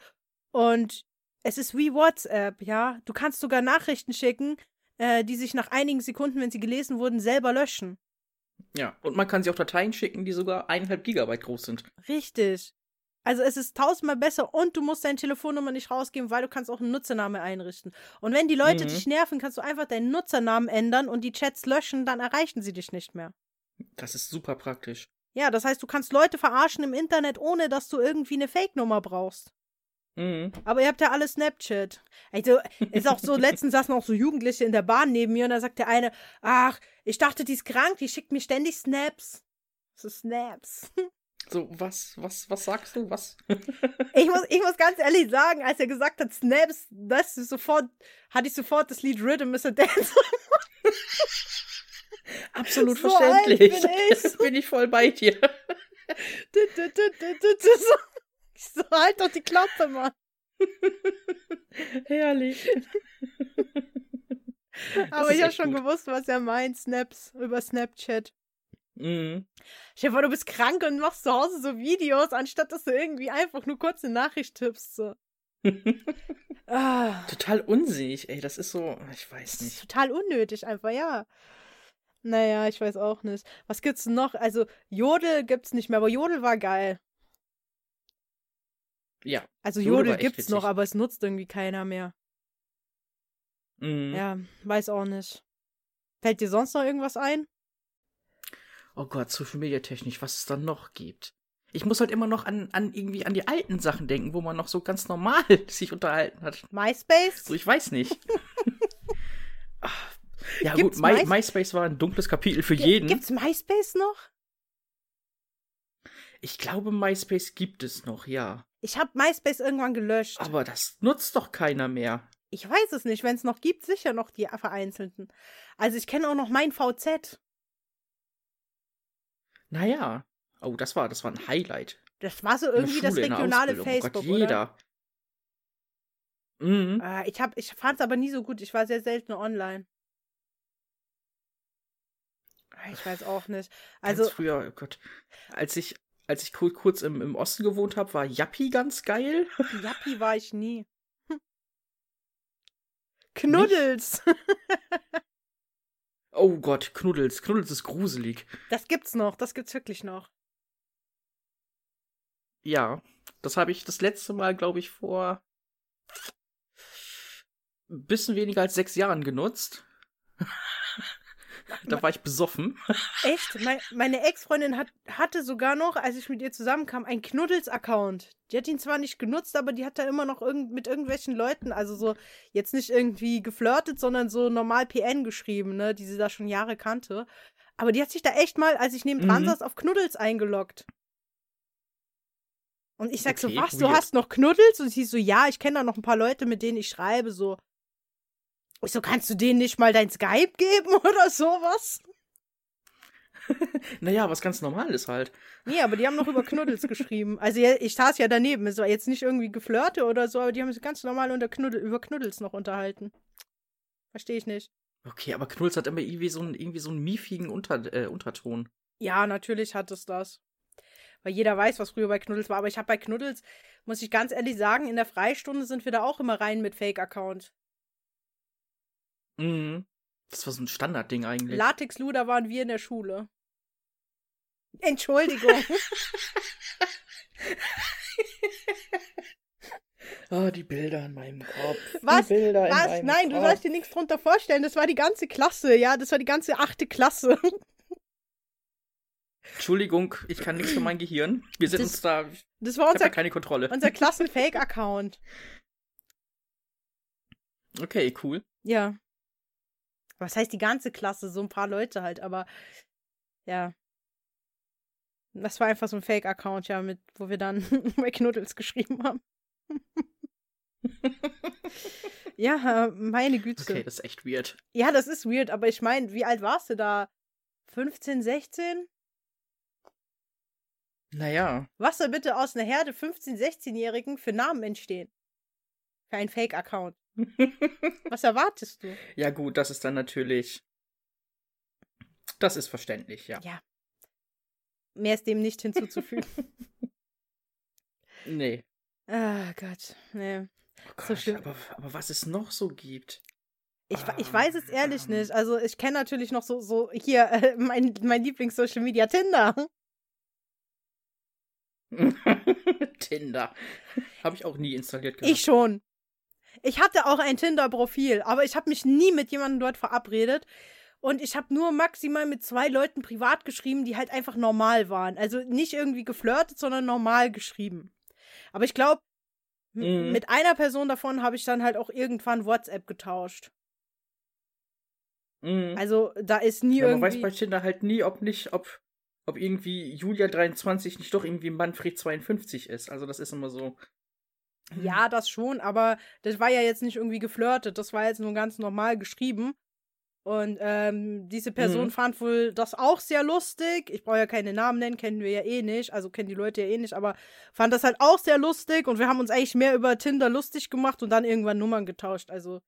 Und es ist wie WhatsApp, ja. Du kannst sogar Nachrichten schicken, äh, die sich nach einigen Sekunden, wenn sie gelesen wurden, selber löschen. Ja, und man kann sie auch Dateien schicken, die sogar eineinhalb Gigabyte groß sind. Richtig. Also es ist tausendmal besser und du musst deine Telefonnummer nicht rausgeben, weil du kannst auch einen Nutzername einrichten. Und wenn die Leute mhm. dich nerven, kannst du einfach deinen Nutzernamen ändern und die Chats löschen, dann erreichen sie dich nicht mehr. Das ist super praktisch. Ja, das heißt, du kannst Leute verarschen im Internet, ohne dass du irgendwie eine Fake-Nummer brauchst. Mhm. Aber ihr habt ja alle Snapchat. Also, ist auch so, letztens saßen auch so Jugendliche in der Bahn neben mir und da sagt der eine, ach, ich dachte, die ist krank, die schickt mir ständig Snaps. So Snaps. So, was, was, was sagst du? Was? ich, muss, ich muss ganz ehrlich sagen, als er gesagt hat, Snaps, das ist sofort, hatte ich sofort das Lied Rhythm is a Dance. Absolut so verständlich. Bin ich. bin ich voll bei dir. Ich so, halt doch die Klappe, Mann. Herrlich. Aber ich habe schon gut. gewusst, was er meint, Snaps über Snapchat. Mhm. Dir vor, du bist krank und machst zu Hause so Videos, anstatt dass du irgendwie einfach nur kurz eine Nachricht tippst. So. ah. Total unsinnig, ey. Das ist so, ich weiß nicht. Total unnötig einfach, ja. Naja, ich weiß auch nicht. Was gibt's noch? Also, Jodel gibt's nicht mehr, aber Jodel war geil. Ja. Also Jodel gibt's noch, aber es nutzt irgendwie keiner mehr. Mhm. Ja, weiß auch nicht. Fällt dir sonst noch irgendwas ein? Oh Gott, Social Media technisch, was es dann noch gibt. Ich muss halt immer noch an, an irgendwie an die alten Sachen denken, wo man noch so ganz normal sich unterhalten hat. MySpace? So, ich weiß nicht. ja, Gibt's gut, My MySpace war ein dunkles Kapitel für G jeden. Gibt's MySpace noch? Ich glaube, MySpace gibt es noch, ja. Ich habe MySpace irgendwann gelöscht. Aber das nutzt doch keiner mehr. Ich weiß es nicht. Wenn es noch gibt, sicher noch die vereinzelten. Also ich kenne auch noch mein VZ. Naja. Oh, das war, das war ein Highlight. Das war so irgendwie das regionale Facebook, oh Gott, jeder. Oder? Mhm. Äh, ich, ich fand es aber nie so gut. Ich war sehr selten online. Ich weiß auch nicht. Also ganz früher, oh Gott, als ich als ich kurz im, im Osten gewohnt habe, war Yappi ganz geil. Yappi war ich nie. Knuddels. oh Gott, Knuddels. Knuddels ist gruselig. Das gibt's noch, das gibt's wirklich noch. Ja, das habe ich das letzte Mal, glaube ich, vor ein bisschen weniger als sechs Jahren genutzt. Da war ich besoffen. Echt? meine Ex-Freundin hat, hatte sogar noch, als ich mit ihr zusammenkam, einen Knuddels-Account. Die hat ihn zwar nicht genutzt, aber die hat da immer noch irgend, mit irgendwelchen Leuten, also so jetzt nicht irgendwie geflirtet, sondern so normal PN geschrieben, ne, die sie da schon Jahre kannte. Aber die hat sich da echt mal, als ich neben dran mhm. saß, auf Knuddels eingeloggt. Und ich sag okay, so, was, weird. du hast noch Knuddels? Und sie so, ja, ich kenne da noch ein paar Leute, mit denen ich schreibe, so. Ich so, kannst du denen nicht mal dein Skype geben oder sowas? naja, was ganz normal ist halt. Nee, aber die haben noch über Knuddels geschrieben. Also ich saß ja daneben. Es war jetzt nicht irgendwie geflirte oder so, aber die haben sich ganz normal unter Knuddel, über Knuddels noch unterhalten. Verstehe ich nicht. Okay, aber Knuddels hat immer irgendwie so einen, irgendwie so einen miefigen Unter, äh, Unterton. Ja, natürlich hat es das. Weil jeder weiß, was früher bei Knuddels war. Aber ich habe bei Knuddels, muss ich ganz ehrlich sagen, in der Freistunde sind wir da auch immer rein mit Fake-Account. Mhm. Das war so ein Standardding eigentlich. Latexluder waren wir in der Schule. Entschuldigung. Oh, die Bilder in meinem Kopf. Was? Die Bilder Was? In meinem Nein, du Kopf. sollst dir nichts drunter vorstellen. Das war die ganze Klasse, ja. Das war die ganze achte Klasse. Entschuldigung, ich kann nichts für mein Gehirn. Wir sind Das- uns da. Das war unser, ja keine Kontrolle. unser Klassen-Fake-Account. Okay, cool. Ja. Was heißt die ganze Klasse? So ein paar Leute halt, aber ja. Das war einfach so ein Fake-Account, ja, mit, wo wir dann McNuddles geschrieben haben. ja, meine Güte. Okay, das ist echt weird. Ja, das ist weird, aber ich meine, wie alt warst du da? 15, 16? Naja. Was soll bitte aus einer Herde 15-, 16-Jährigen für Namen entstehen? Für einen Fake-Account. Was erwartest du? ja, gut, das ist dann natürlich. Das ist verständlich, ja. Ja. Mehr ist dem nicht hinzuzufügen. Nee. Ah Gott, nee. Oh Gott, So schlimm. Aber, aber was es noch so gibt. Ich, ich weiß es ehrlich Ähm. nicht. Also ich kenne natürlich noch so, so hier äh, mein, mein Lieblings-Social Media Tinder. Tinder. Habe ich auch nie installiert gehabt. Ich schon. Ich hatte auch ein Tinder-Profil, aber ich habe mich nie mit jemandem dort verabredet. Und ich habe nur maximal mit zwei Leuten privat geschrieben, die halt einfach normal waren. Also nicht irgendwie geflirtet, sondern normal geschrieben. Aber ich glaube, Mhm. mit einer Person davon habe ich dann halt auch irgendwann WhatsApp getauscht. Mhm. Also da ist nie ja, man irgendwie. weiß bei Tinder halt nie, ob nicht, ob, ob irgendwie Julia 23 nicht doch irgendwie Manfred 52 ist. Also das ist immer so. Ja, das schon, aber das war ja jetzt nicht irgendwie geflirtet, das war jetzt nur ganz normal geschrieben. Und ähm, diese Person Mhm. fand wohl das auch sehr lustig. Ich brauche ja keine Namen nennen, kennen wir ja eh nicht, also kennen die Leute ja eh nicht, aber fand das halt auch sehr lustig und wir haben uns eigentlich mehr über Tinder lustig gemacht und dann irgendwann Nummern getauscht, also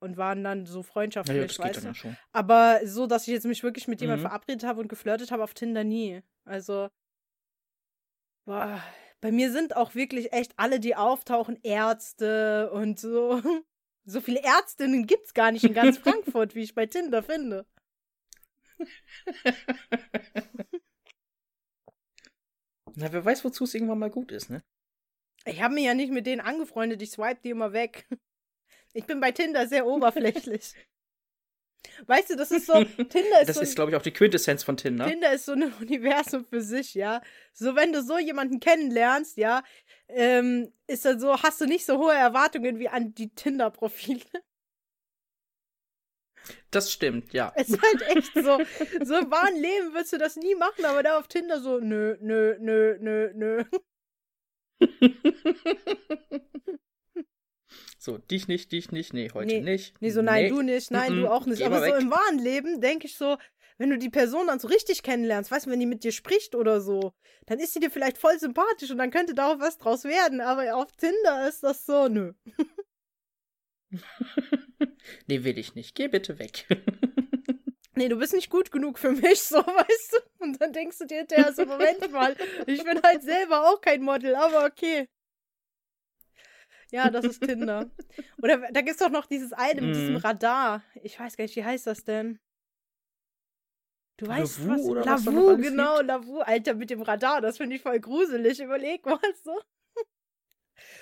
und waren dann so freundschaftlich, geht weißt dann du. ja schon. Aber so, dass ich jetzt mich wirklich mit jemandem Mhm. verabredet habe und geflirtet habe auf Tinder nie. Also, boah, bei mir sind auch wirklich echt alle, die auftauchen, Ärzte und so. So viele Ärztinnen gibt's gar nicht in ganz Frankfurt, wie ich bei Tinder finde. Na, wer weiß, wozu es irgendwann mal gut ist, ne? Ich habe mich ja nicht mit denen angefreundet, ich swipe die immer weg. Ich bin bei Tinder sehr oberflächlich. Weißt du, das ist so, Tinder ist Das so ist, glaube ich, auch die Quintessenz von Tinder. Tinder ist so ein Universum für sich, ja. So, wenn du so jemanden kennenlernst, ja, ähm, ist dann so, hast du nicht so hohe Erwartungen wie an die Tinder-Profile. Das stimmt, ja. Es ist halt echt so, so im wahren Leben würdest du das nie machen, aber da auf Tinder so, nö, nö, nö, nö, nö. So, dich nicht, dich nicht, nee, heute Nee. nicht. Nee, so, nein, du nicht, nein, Mhm. du auch nicht. Geh Aber so weg. im wahren Leben denke ich so, wenn du die Person dann so richtig kennenlernst, weißt du, wenn die mit dir spricht oder so, dann ist sie dir vielleicht voll sympathisch und dann könnte da auch was draus werden. Aber auf Tinder ist das so, nö. nee, will ich nicht. Geh bitte weg. nee, du bist nicht gut genug für mich, so, weißt du? Und dann denkst du dir hinterher so, Moment mal, ich bin halt selber auch kein Model, aber okay. Ja, das ist Tinder. Oder da gibt's doch noch dieses eine mit diesem Mhm. Radar. Ich weiß gar nicht, wie heißt das denn? Du weißt Lavu was? oder was Lavu, alles genau, Lavu. Alter, mit dem Radar, das finde ich voll gruselig. Überleg mal so.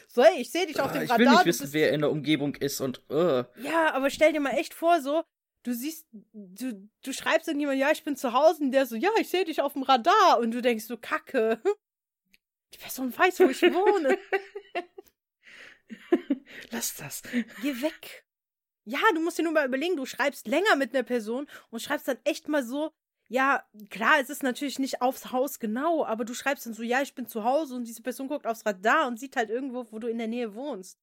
So, ey, ich sehe dich auf Ah, dem ich Radar. will du nicht wissen, bist- wer in der Umgebung ist und uh. ja, aber stell dir mal echt vor, so, du siehst, du, du schreibst irgendjemand, ja, ich bin zu Hause, und der so, ja, ich sehe dich auf dem Radar. Und du denkst so, Kacke. Die Person weiß, wo ich wohne. Lass das. Geh weg. Ja, du musst dir nur mal überlegen, du schreibst länger mit einer Person und schreibst dann echt mal so, ja, klar, es ist natürlich nicht aufs Haus genau, aber du schreibst dann so, ja, ich bin zu Hause und diese Person guckt aufs Radar und sieht halt irgendwo, wo du in der Nähe wohnst.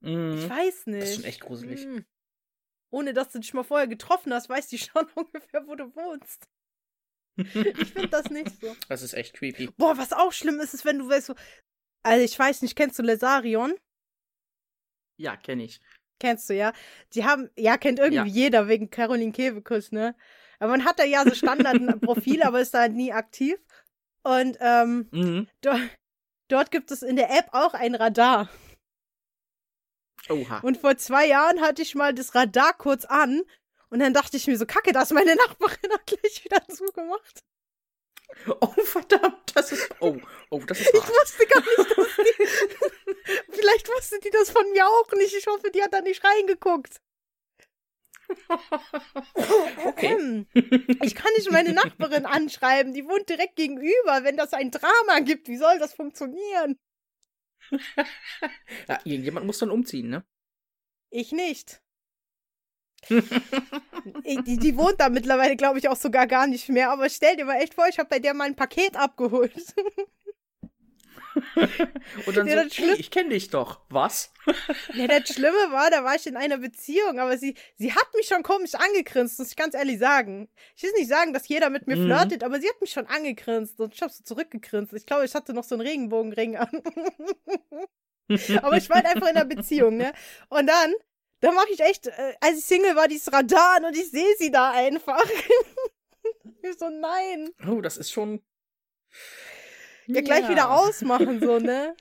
Ich Mhm. weiß nicht. Das ist schon echt gruselig. Hm. Ohne dass du dich mal vorher getroffen hast, weiß die schon ungefähr, wo du wohnst. Ich finde das nicht so. Das ist echt creepy. Boah, was auch schlimm ist, ist, wenn du weißt so. Also, ich weiß nicht, kennst du Lesarion? Ja, kenne ich. Kennst du, ja? Die haben, ja, kennt irgendwie Ja. jeder wegen Caroline Kebekus, ne? Aber man hat da ja so Standardprofile, aber ist da halt nie aktiv. Und ähm, Mhm. do dort gibt es in der App auch ein Radar. Oha. Und vor zwei Jahren hatte ich mal das Radar kurz an und dann dachte ich mir so, kacke, da ist meine Nachbarin auch gleich wieder zugemacht. Oh, verdammt, das ist. Oh, oh, das ist. Hart. Ich wusste gar nicht, dass die. Vielleicht wusste die das von mir auch nicht. Ich hoffe, die hat da nicht reingeguckt. Okay. Ähm, ich kann nicht meine Nachbarin anschreiben. Die wohnt direkt gegenüber. Wenn das ein Drama gibt, wie soll das funktionieren? ja, irgendjemand muss dann umziehen, ne? Ich nicht. Die, die, wohnt da mittlerweile, glaube ich, auch sogar gar nicht mehr. Aber stell dir mal echt vor, ich habe bei der mal ein Paket abgeholt. Und dann ja, so, hey, ich kenne dich doch. Was? ja, das Schlimme war, da war ich in einer Beziehung, aber sie, sie hat mich schon komisch angegrinst, muss ich ganz ehrlich sagen. Ich will nicht sagen, dass jeder mit mir mhm. flirtet, aber sie hat mich schon angegrinst und ich habe so zurückgegrinst. Ich glaube, ich hatte noch so einen Regenbogenring an. aber ich war halt einfach in einer Beziehung, ne? Und dann, da mache ich echt, äh, als ich Single war, dieses Radar an und ich sehe sie da einfach. ich so, nein. Oh, das ist schon ja, gleich wieder ausmachen, so, ne?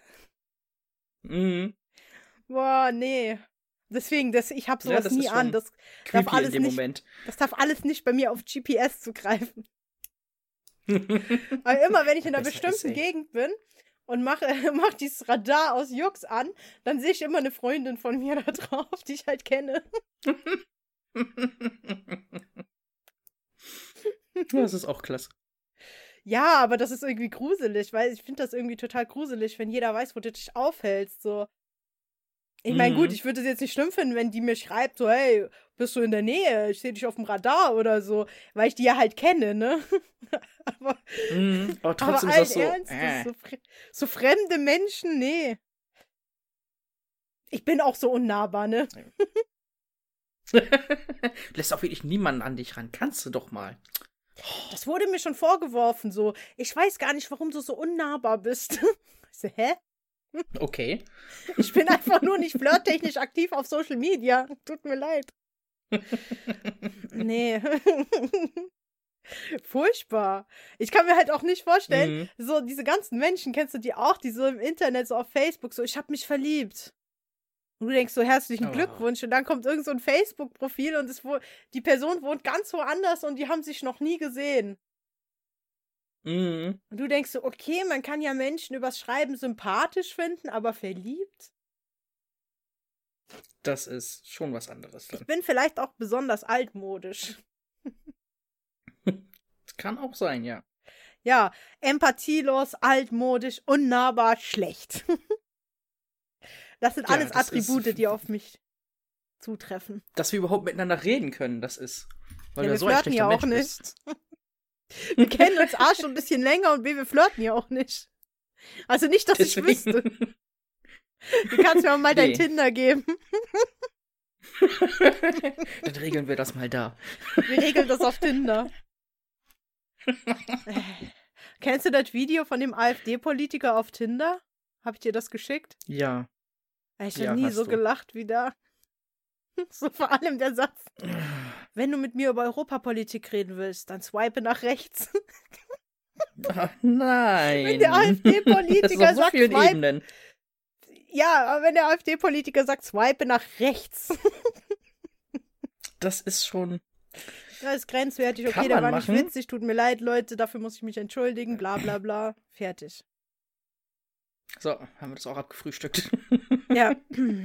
mhm. Boah, nee. Deswegen, das, ich habe sowas ja, nie an. Das darf, alles nicht, Moment. das darf alles nicht bei mir auf GPS zugreifen. Weil immer, wenn ich in einer bestimmten Gegend bin und mache mach dieses Radar aus Jux an, dann sehe ich immer eine Freundin von mir da drauf, die ich halt kenne. das ist auch klasse. Ja, aber das ist irgendwie gruselig, weil ich finde das irgendwie total gruselig, wenn jeder weiß, wo du dich aufhältst. So. Ich meine, mhm. gut, ich würde es jetzt nicht schlimm finden, wenn die mir schreibt, so, hey, bist du in der Nähe? Ich sehe dich auf dem Radar oder so, weil ich die ja halt kenne, ne? aber, mhm. aber trotzdem aber ist das so, Ernst, äh. so, so fremde Menschen, nee. Ich bin auch so unnahbar, ne? Lässt auch wirklich niemanden an dich ran. Kannst du doch mal. Das wurde mir schon vorgeworfen, so. Ich weiß gar nicht, warum du so unnahbar bist. So, hä? Okay. Ich bin einfach nur nicht flirttechnisch aktiv auf Social Media. Tut mir leid. nee. Furchtbar. Ich kann mir halt auch nicht vorstellen, mhm. so diese ganzen Menschen, kennst du die auch, die so im Internet, so auf Facebook, so, ich hab mich verliebt. Und du denkst so, herzlichen oh. Glückwunsch. Und dann kommt irgend so ein Facebook-Profil und es die Person wohnt ganz woanders und die haben sich noch nie gesehen. Mhm. Und du denkst so, okay, man kann ja Menschen übers Schreiben sympathisch finden, aber verliebt? Das ist schon was anderes. Dann. Ich bin vielleicht auch besonders altmodisch. kann auch sein, ja. Ja, empathielos, altmodisch, unnahbar, schlecht. Das sind ja, alles das Attribute, ist, die auf mich zutreffen. Dass wir überhaupt miteinander reden können, das ist. Weil ja, wir so flirten ja auch Mensch nicht. Wir kennen uns A schon ein bisschen länger und B, wir flirten ja auch nicht. Also nicht, dass Deswegen. ich wüsste. Du kannst mir mal nee. dein Tinder geben. Dann regeln wir das mal da. Wir regeln das auf Tinder. Kennst du das Video von dem AfD-Politiker auf Tinder? Hab ich dir das geschickt? Ja. Ich habe ja, nie so du. gelacht wie da. So vor allem der Satz. Wenn du mit mir über Europapolitik reden willst, dann swipe nach rechts. Ach, nein. Wenn der AfD-Politiker sagt, so swipe, Ebenen. Ja, aber wenn der AfD-Politiker sagt, swipe nach rechts. das ist schon. Das ist grenzwertig. Okay, der war machen. nicht witzig. Tut mir leid, Leute. Dafür muss ich mich entschuldigen. Bla, bla, bla. Fertig. So, haben wir das auch abgefrühstückt. ja,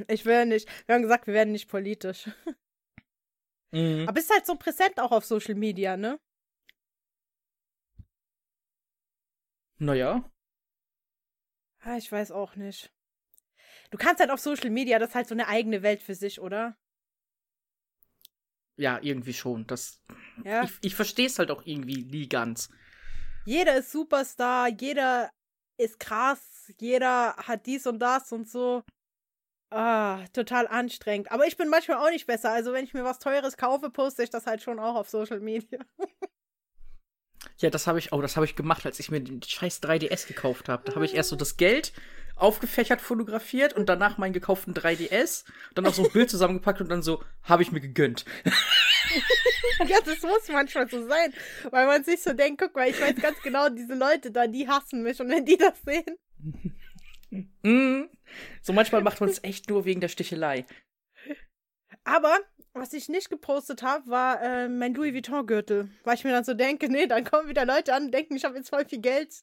ich will nicht. Wir haben gesagt, wir werden nicht politisch. Mhm. Aber ist halt so präsent auch auf Social Media, ne? Naja. Ah, ich weiß auch nicht. Du kannst halt auf Social Media, das ist halt so eine eigene Welt für sich, oder? Ja, irgendwie schon. Das, ja. Ich, ich verstehe es halt auch irgendwie nie ganz. Jeder ist Superstar, jeder ist krass, jeder hat dies und das und so. Ah, total anstrengend. Aber ich bin manchmal auch nicht besser. Also, wenn ich mir was Teures kaufe, poste ich das halt schon auch auf Social Media. ja, das habe ich, oh, das habe ich gemacht, als ich mir den scheiß 3DS gekauft habe. Da habe ich erst so das Geld aufgefächert fotografiert und danach meinen gekauften 3DS, dann auch so ein Bild zusammengepackt und dann so, habe ich mir gegönnt. ja, das muss manchmal so sein, weil man sich so denkt, guck mal, ich weiß ganz genau, diese Leute da, die hassen mich und wenn die das sehen. mm. So manchmal macht man es echt nur wegen der Stichelei. Aber was ich nicht gepostet habe, war äh, mein Louis Vuitton-Gürtel. Weil ich mir dann so denke, nee, dann kommen wieder Leute an und denken, ich habe jetzt voll viel Geld.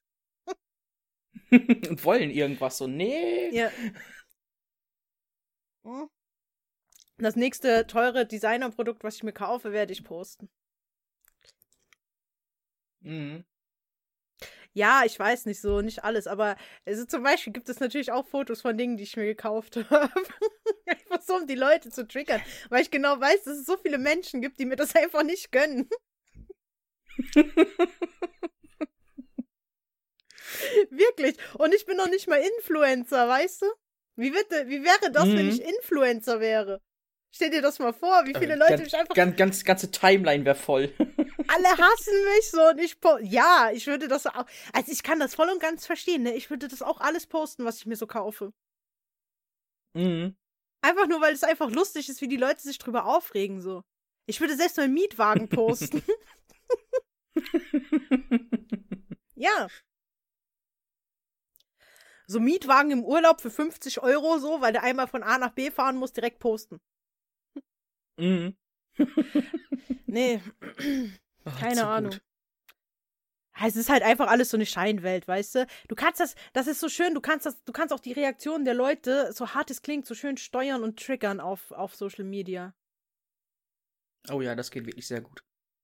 und wollen irgendwas so. Nee. Ja. Hm. Das nächste teure Designerprodukt, was ich mir kaufe, werde ich posten. Mhm. Ja, ich weiß nicht so, nicht alles, aber also zum Beispiel gibt es natürlich auch Fotos von Dingen, die ich mir gekauft habe. einfach so, um die Leute zu triggern, weil ich genau weiß, dass es so viele Menschen gibt, die mir das einfach nicht gönnen. Wirklich. Und ich bin noch nicht mal Influencer, weißt du? Wie, wird, wie wäre das, mhm. wenn ich Influencer wäre? Stell dir das mal vor, wie viele äh, Leute ganz, mich einfach. Ganz, ganz, ganze Timeline wäre voll. Alle hassen mich so und ich. Ja, ich würde das auch. Also, ich kann das voll und ganz verstehen, ne? Ich würde das auch alles posten, was ich mir so kaufe. Mhm. Einfach nur, weil es einfach lustig ist, wie die Leute sich drüber aufregen, so. Ich würde selbst meinen Mietwagen posten. ja. So Mietwagen im Urlaub für 50 Euro so, weil der einmal von A nach B fahren muss, direkt posten. Mhm. nee. Ach, Keine Ahnung. Gut. Es ist halt einfach alles so eine Scheinwelt, weißt du? Du kannst das, das ist so schön, du kannst das, du kannst auch die Reaktionen der Leute, so hart es klingt, so schön steuern und triggern auf, auf Social Media. Oh ja, das geht wirklich sehr gut.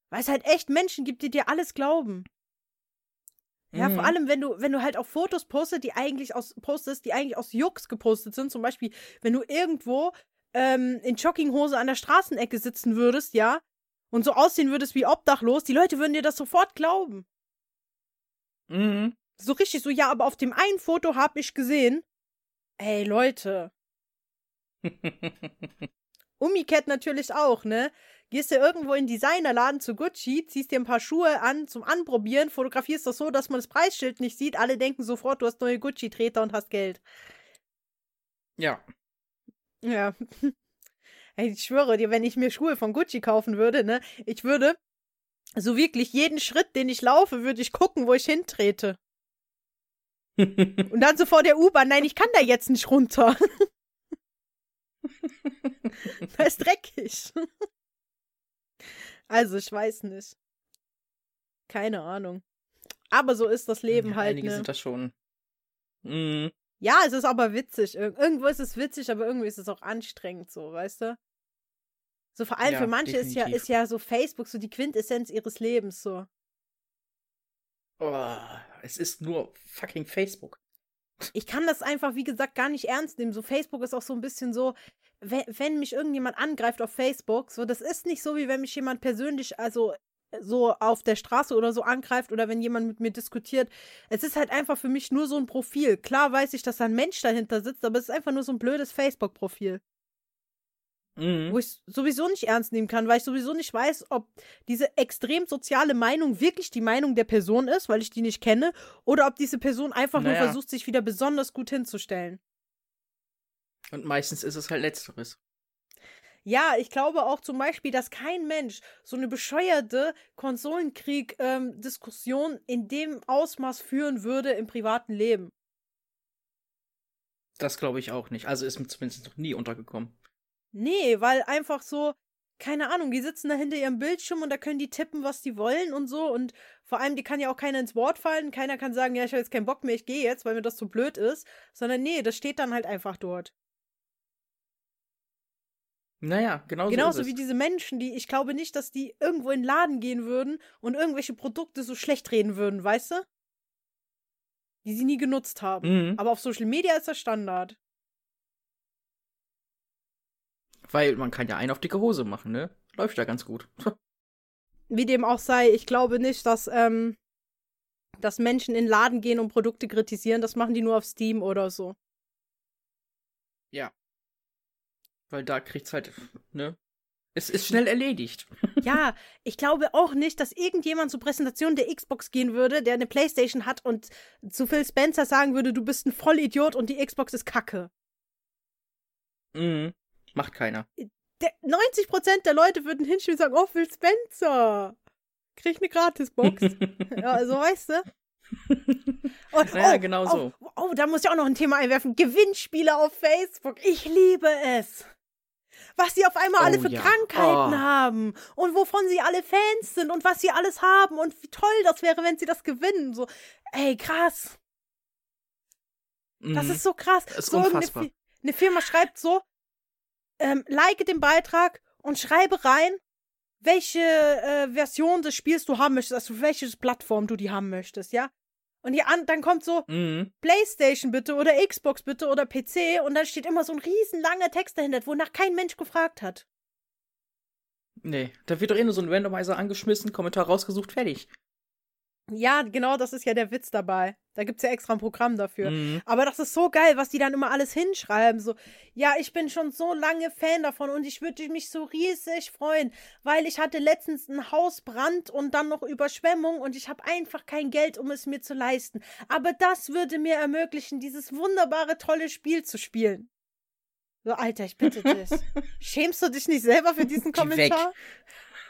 Weil es halt echt Menschen gibt, die dir alles glauben. Ja, mhm. vor allem, wenn du, wenn du halt auch Fotos postest, die eigentlich aus, postest, die eigentlich aus Jux gepostet sind. Zum Beispiel, wenn du irgendwo ähm, in Jogginghose an der Straßenecke sitzen würdest, ja, und so aussehen würdest wie obdachlos, die Leute würden dir das sofort glauben. Mhm. So richtig so, ja, aber auf dem einen Foto hab ich gesehen. Ey, Leute. Umgekehrt natürlich auch, ne? Gehst du irgendwo in Designerladen zu Gucci, ziehst dir ein paar Schuhe an zum Anprobieren, fotografierst das so, dass man das Preisschild nicht sieht. Alle denken sofort, du hast neue Gucci-Treter und hast Geld. Ja. Ja. Ich schwöre dir, wenn ich mir Schuhe von Gucci kaufen würde, ne, ich würde so wirklich jeden Schritt, den ich laufe, würde ich gucken, wo ich hintrete. Und dann so vor der U-Bahn, nein, ich kann da jetzt nicht runter. da ist dreckig. Also, ich weiß nicht. Keine Ahnung. Aber so ist das Leben ja, halt. Einige ne? sind das schon. Mhm. Ja, es ist aber witzig. irgendwo ist es witzig, aber irgendwie ist es auch anstrengend, so, weißt du? So vor allem ja, für manche ist ja, ist ja so Facebook so die Quintessenz ihres Lebens, so. Oh, es ist nur fucking Facebook. Ich kann das einfach, wie gesagt, gar nicht ernst nehmen. So, Facebook ist auch so ein bisschen so, wenn, wenn mich irgendjemand angreift auf Facebook, so, das ist nicht so, wie wenn mich jemand persönlich, also so auf der Straße oder so angreift oder wenn jemand mit mir diskutiert. Es ist halt einfach für mich nur so ein Profil. Klar weiß ich, dass da ein Mensch dahinter sitzt, aber es ist einfach nur so ein blödes Facebook-Profil. Mhm. Wo ich sowieso nicht ernst nehmen kann, weil ich sowieso nicht weiß, ob diese extrem soziale Meinung wirklich die Meinung der Person ist, weil ich die nicht kenne, oder ob diese Person einfach naja. nur versucht, sich wieder besonders gut hinzustellen. Und meistens ist es halt letzteres. Ja, ich glaube auch zum Beispiel, dass kein Mensch so eine bescheuerte Konsolenkrieg-Diskussion ähm, in dem Ausmaß führen würde im privaten Leben. Das glaube ich auch nicht. Also ist mir zumindest noch nie untergekommen. Nee, weil einfach so, keine Ahnung, die sitzen da hinter ihrem Bildschirm und da können die tippen, was die wollen und so. Und vor allem, die kann ja auch keiner ins Wort fallen. Keiner kann sagen, ja, ich habe jetzt keinen Bock mehr, ich gehe jetzt, weil mir das zu blöd ist. Sondern nee, das steht dann halt einfach dort. Naja, genauso. Genauso wie diese Menschen, die, ich glaube nicht, dass die irgendwo in den Laden gehen würden und irgendwelche Produkte so schlecht reden würden, weißt du? Die sie nie genutzt haben. Mhm. Aber auf Social Media ist das Standard. Weil man kann ja einen auf dicke Hose machen, ne? Läuft ja ganz gut. wie dem auch sei, ich glaube nicht, dass, ähm, dass Menschen in den Laden gehen und Produkte kritisieren. Das machen die nur auf Steam oder so. Ja. Weil da kriegt's halt, ne? Es ist schnell erledigt. Ja, ich glaube auch nicht, dass irgendjemand zur Präsentation der Xbox gehen würde, der eine Playstation hat und zu Phil Spencer sagen würde, du bist ein Vollidiot und die Xbox ist kacke. Mhm. Macht keiner. Der, 90% der Leute würden hinstellen und sagen, oh, Phil Spencer. Krieg ich eine Gratisbox. ja, also weißt du. Und, ja, oh, genau oh, so. Oh, Oh, da muss ich auch noch ein Thema einwerfen. Gewinnspiele auf Facebook. Ich liebe es. Was sie auf einmal oh, alle für ja. Krankheiten oh. haben und wovon sie alle Fans sind und was sie alles haben und wie toll das wäre, wenn sie das gewinnen. So, ey, krass. Mhm. Das ist so krass. Das ist so unfassbar. Eine Firma schreibt so, ähm, like den Beitrag und schreibe rein, welche äh, Version des Spiels du haben möchtest, also welche Plattform du die haben möchtest, ja? Und die an, dann kommt so mhm. PlayStation bitte oder Xbox bitte oder PC und dann steht immer so ein riesen langer Text dahinter, wonach kein Mensch gefragt hat. Nee, da wird doch eh nur so ein Randomizer angeschmissen, Kommentar rausgesucht, fertig. Ja, genau, das ist ja der Witz dabei. Da gibt es ja extra ein Programm dafür. Mhm. Aber das ist so geil, was die dann immer alles hinschreiben. So, ja, ich bin schon so lange Fan davon und ich würde mich so riesig freuen, weil ich hatte letztens ein Hausbrand und dann noch Überschwemmung und ich habe einfach kein Geld, um es mir zu leisten. Aber das würde mir ermöglichen, dieses wunderbare, tolle Spiel zu spielen. So, Alter, ich bitte dich. Schämst du dich nicht selber für diesen Kommentar? Weg.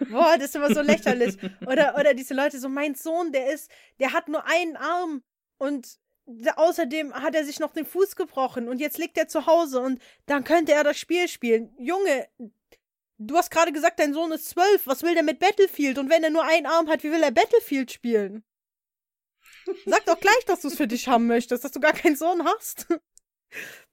Boah, das ist immer so lächerlich. Oder, oder diese Leute, so mein Sohn, der ist, der hat nur einen Arm und außerdem hat er sich noch den Fuß gebrochen und jetzt liegt er zu Hause und dann könnte er das Spiel spielen. Junge, du hast gerade gesagt, dein Sohn ist zwölf. Was will der mit Battlefield? Und wenn er nur einen Arm hat, wie will er Battlefield spielen? Sag doch gleich, dass du es für dich haben möchtest, dass du gar keinen Sohn hast.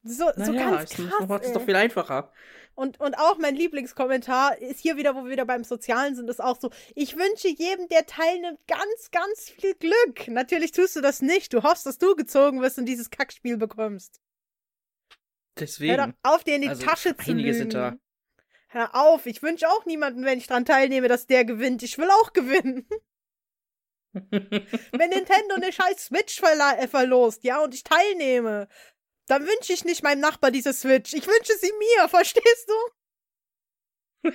So, naja, so ganz krass. Das macht es doch viel einfacher. Und, und auch mein Lieblingskommentar ist hier wieder, wo wir wieder beim Sozialen sind, ist auch so, ich wünsche jedem, der teilnimmt, ganz, ganz viel Glück. Natürlich tust du das nicht. Du hoffst, dass du gezogen wirst und dieses Kackspiel bekommst. Deswegen. Hör auf, dir in die also, Tasche zu lügen. Sind da. Hör auf, ich wünsche auch niemanden, wenn ich dran teilnehme, dass der gewinnt. Ich will auch gewinnen. wenn Nintendo eine scheiß Switch verla- äh, verlost, ja, und ich teilnehme, dann wünsche ich nicht meinem Nachbar diese Switch. Ich wünsche sie mir, verstehst du?